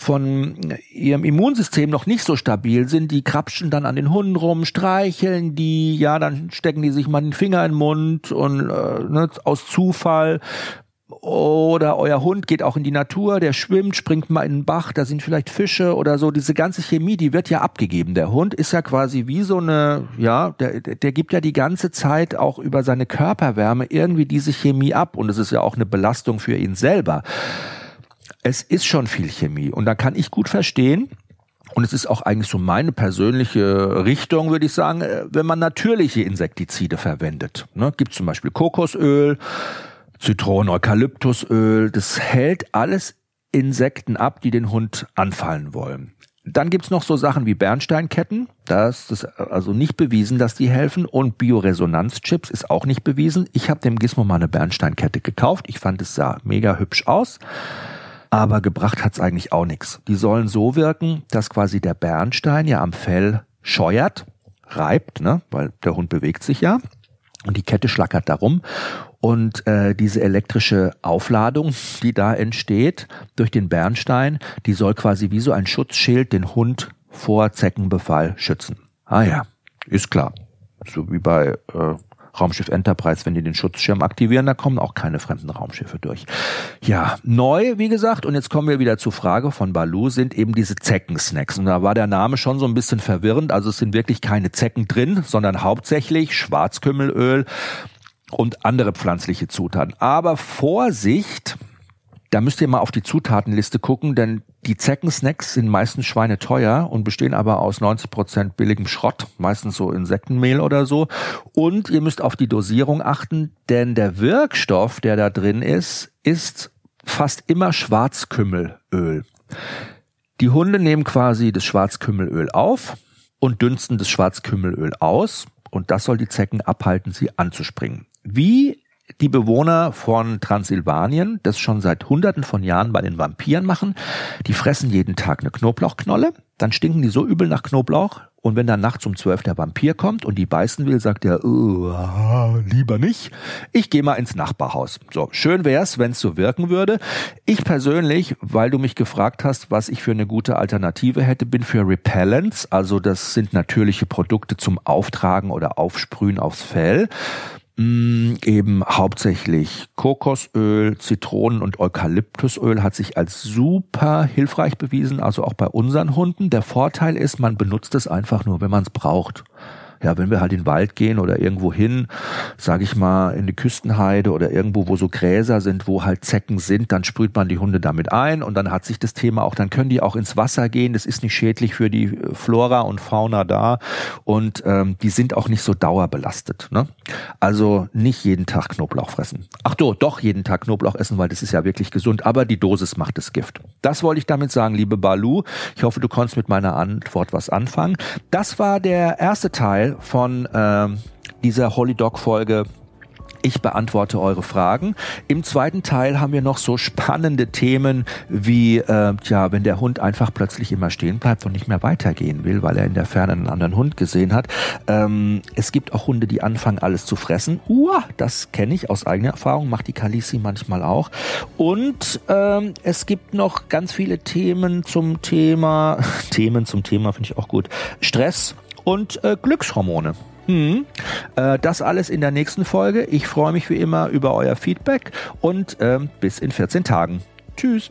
von ihrem Immunsystem noch nicht so stabil sind, die krapschen dann an den Hunden rum, streicheln die, ja, dann stecken die sich mal den Finger in den Mund und äh, ne, aus Zufall. Oder euer Hund geht auch in die Natur, der schwimmt, springt mal in den Bach, da sind vielleicht Fische oder so. Diese ganze Chemie, die wird ja abgegeben. Der Hund ist ja quasi wie so eine, ja, der, der gibt ja die ganze Zeit auch über seine Körperwärme irgendwie diese Chemie ab. Und es ist ja auch eine Belastung für ihn selber es ist schon viel Chemie und da kann ich gut verstehen, und es ist auch eigentlich so meine persönliche Richtung, würde ich sagen, äh, wenn man natürliche Insektizide verwendet. Ne? Gibt zum Beispiel Kokosöl, Zitronen, Eukalyptusöl. Das hält alles Insekten ab, die den Hund anfallen wollen. Dann gibt's noch so Sachen wie Bernsteinketten. Das ist also nicht bewiesen, dass die helfen. Und Bioresonanzchips ist auch nicht bewiesen. Ich habe dem Gizmo mal eine Bernsteinkette gekauft. Ich fand es sah mega hübsch aus. Aber gebracht hat's eigentlich auch nichts. Die sollen so wirken, dass quasi der Bernstein ja am Fell scheuert, reibt, ne? weil der Hund bewegt sich ja. Und die Kette schlackert darum. Und äh, diese elektrische Aufladung, die da entsteht durch den Bernstein, die soll quasi wie so ein Schutzschild den Hund vor Zeckenbefall schützen. Ah ja, ist klar. So wie bei äh, Raumschiff Enterprise, wenn die den Schutzschirm aktivieren, da kommen auch keine fremden Raumschiffe durch. Ja, neu, wie gesagt, und jetzt kommen wir wieder zur Frage von Balu, sind eben diese Zeckensnacks. Und da war der Name schon so ein bisschen verwirrend. Also es sind wirklich keine Zecken drin, sondern hauptsächlich Schwarzkümmelöl und andere pflanzliche Zutaten. Aber Vorsicht, da müsst ihr mal auf die Zutatenliste gucken, denn die Zeckensnacks sind meistens schweineteuer und bestehen aber aus 90 Prozent billigem Schrott, meistens so Insektenmehl oder so. Und ihr müsst auf die Dosierung achten, denn der Wirkstoff, der da drin ist, ist fast immer Schwarzkümmelöl. Die Hunde nehmen quasi das Schwarzkümmelöl auf und dünsten das Schwarzkümmelöl aus und das soll die Zecken abhalten, sie anzuspringen. Wie die Bewohner von Transsilvanien das schon seit Hunderten von Jahren bei den Vampiren machen. Die fressen jeden Tag eine Knoblauchknolle, dann stinken die so übel nach Knoblauch, und wenn dann nachts um zwölf der Vampir kommt und die beißen will, sagt er, oh, lieber nicht. Ich gehe mal ins Nachbarhaus. So, schön wär's, wenn's so wirken würde. Ich persönlich, weil du mich gefragt hast, was ich für eine gute Alternative hätte, bin für Repellents. Also das sind natürliche Produkte zum Auftragen oder Aufsprühen aufs Fell mh, mm, eben hauptsächlich Kokosöl, Zitronen- und Eukalyptusöl hat sich als super hilfreich bewiesen, also auch bei unseren Hunden. Der Vorteil ist, man benutzt es einfach nur, wenn man es braucht ja, wenn wir halt in den Wald gehen oder irgendwo hin, sage ich mal, in die Küstenheide oder irgendwo, wo so Gräser sind, wo halt Zecken sind, dann sprüht man die Hunde damit ein und dann hat sich das Thema auch, dann können die auch ins Wasser gehen. Das ist nicht schädlich für die Flora und Fauna da und ähm, die sind auch nicht so dauerbelastet. Ne? Also nicht jeden Tag Knoblauch fressen. Ach do, doch jeden Tag Knoblauch essen, weil das ist ja wirklich gesund, aber die Dosis macht das Gift. Das wollte ich damit sagen, liebe Balu. Ich hoffe, du konntest mit meiner Antwort was anfangen. Das war der erste Teil von äh, dieser Holy Dog Folge ich beantworte eure Fragen. Im zweiten Teil haben wir noch so spannende Themen wie, äh, tja, wenn der Hund einfach plötzlich immer stehen bleibt und nicht mehr weitergehen will, weil er in der Ferne einen anderen Hund gesehen hat. Ähm, es gibt auch Hunde, die anfangen, alles zu fressen. Uah, das kenne ich aus eigener Erfahrung, macht die Kalisi manchmal auch. Und ähm, es gibt noch ganz viele Themen zum Thema, Themen zum Thema finde ich auch gut, Stress und äh, Glückshormone. Hm. Äh, das alles in der nächsten Folge. Ich freue mich wie immer über euer Feedback und ähm, bis in 14 Tagen. Tschüss.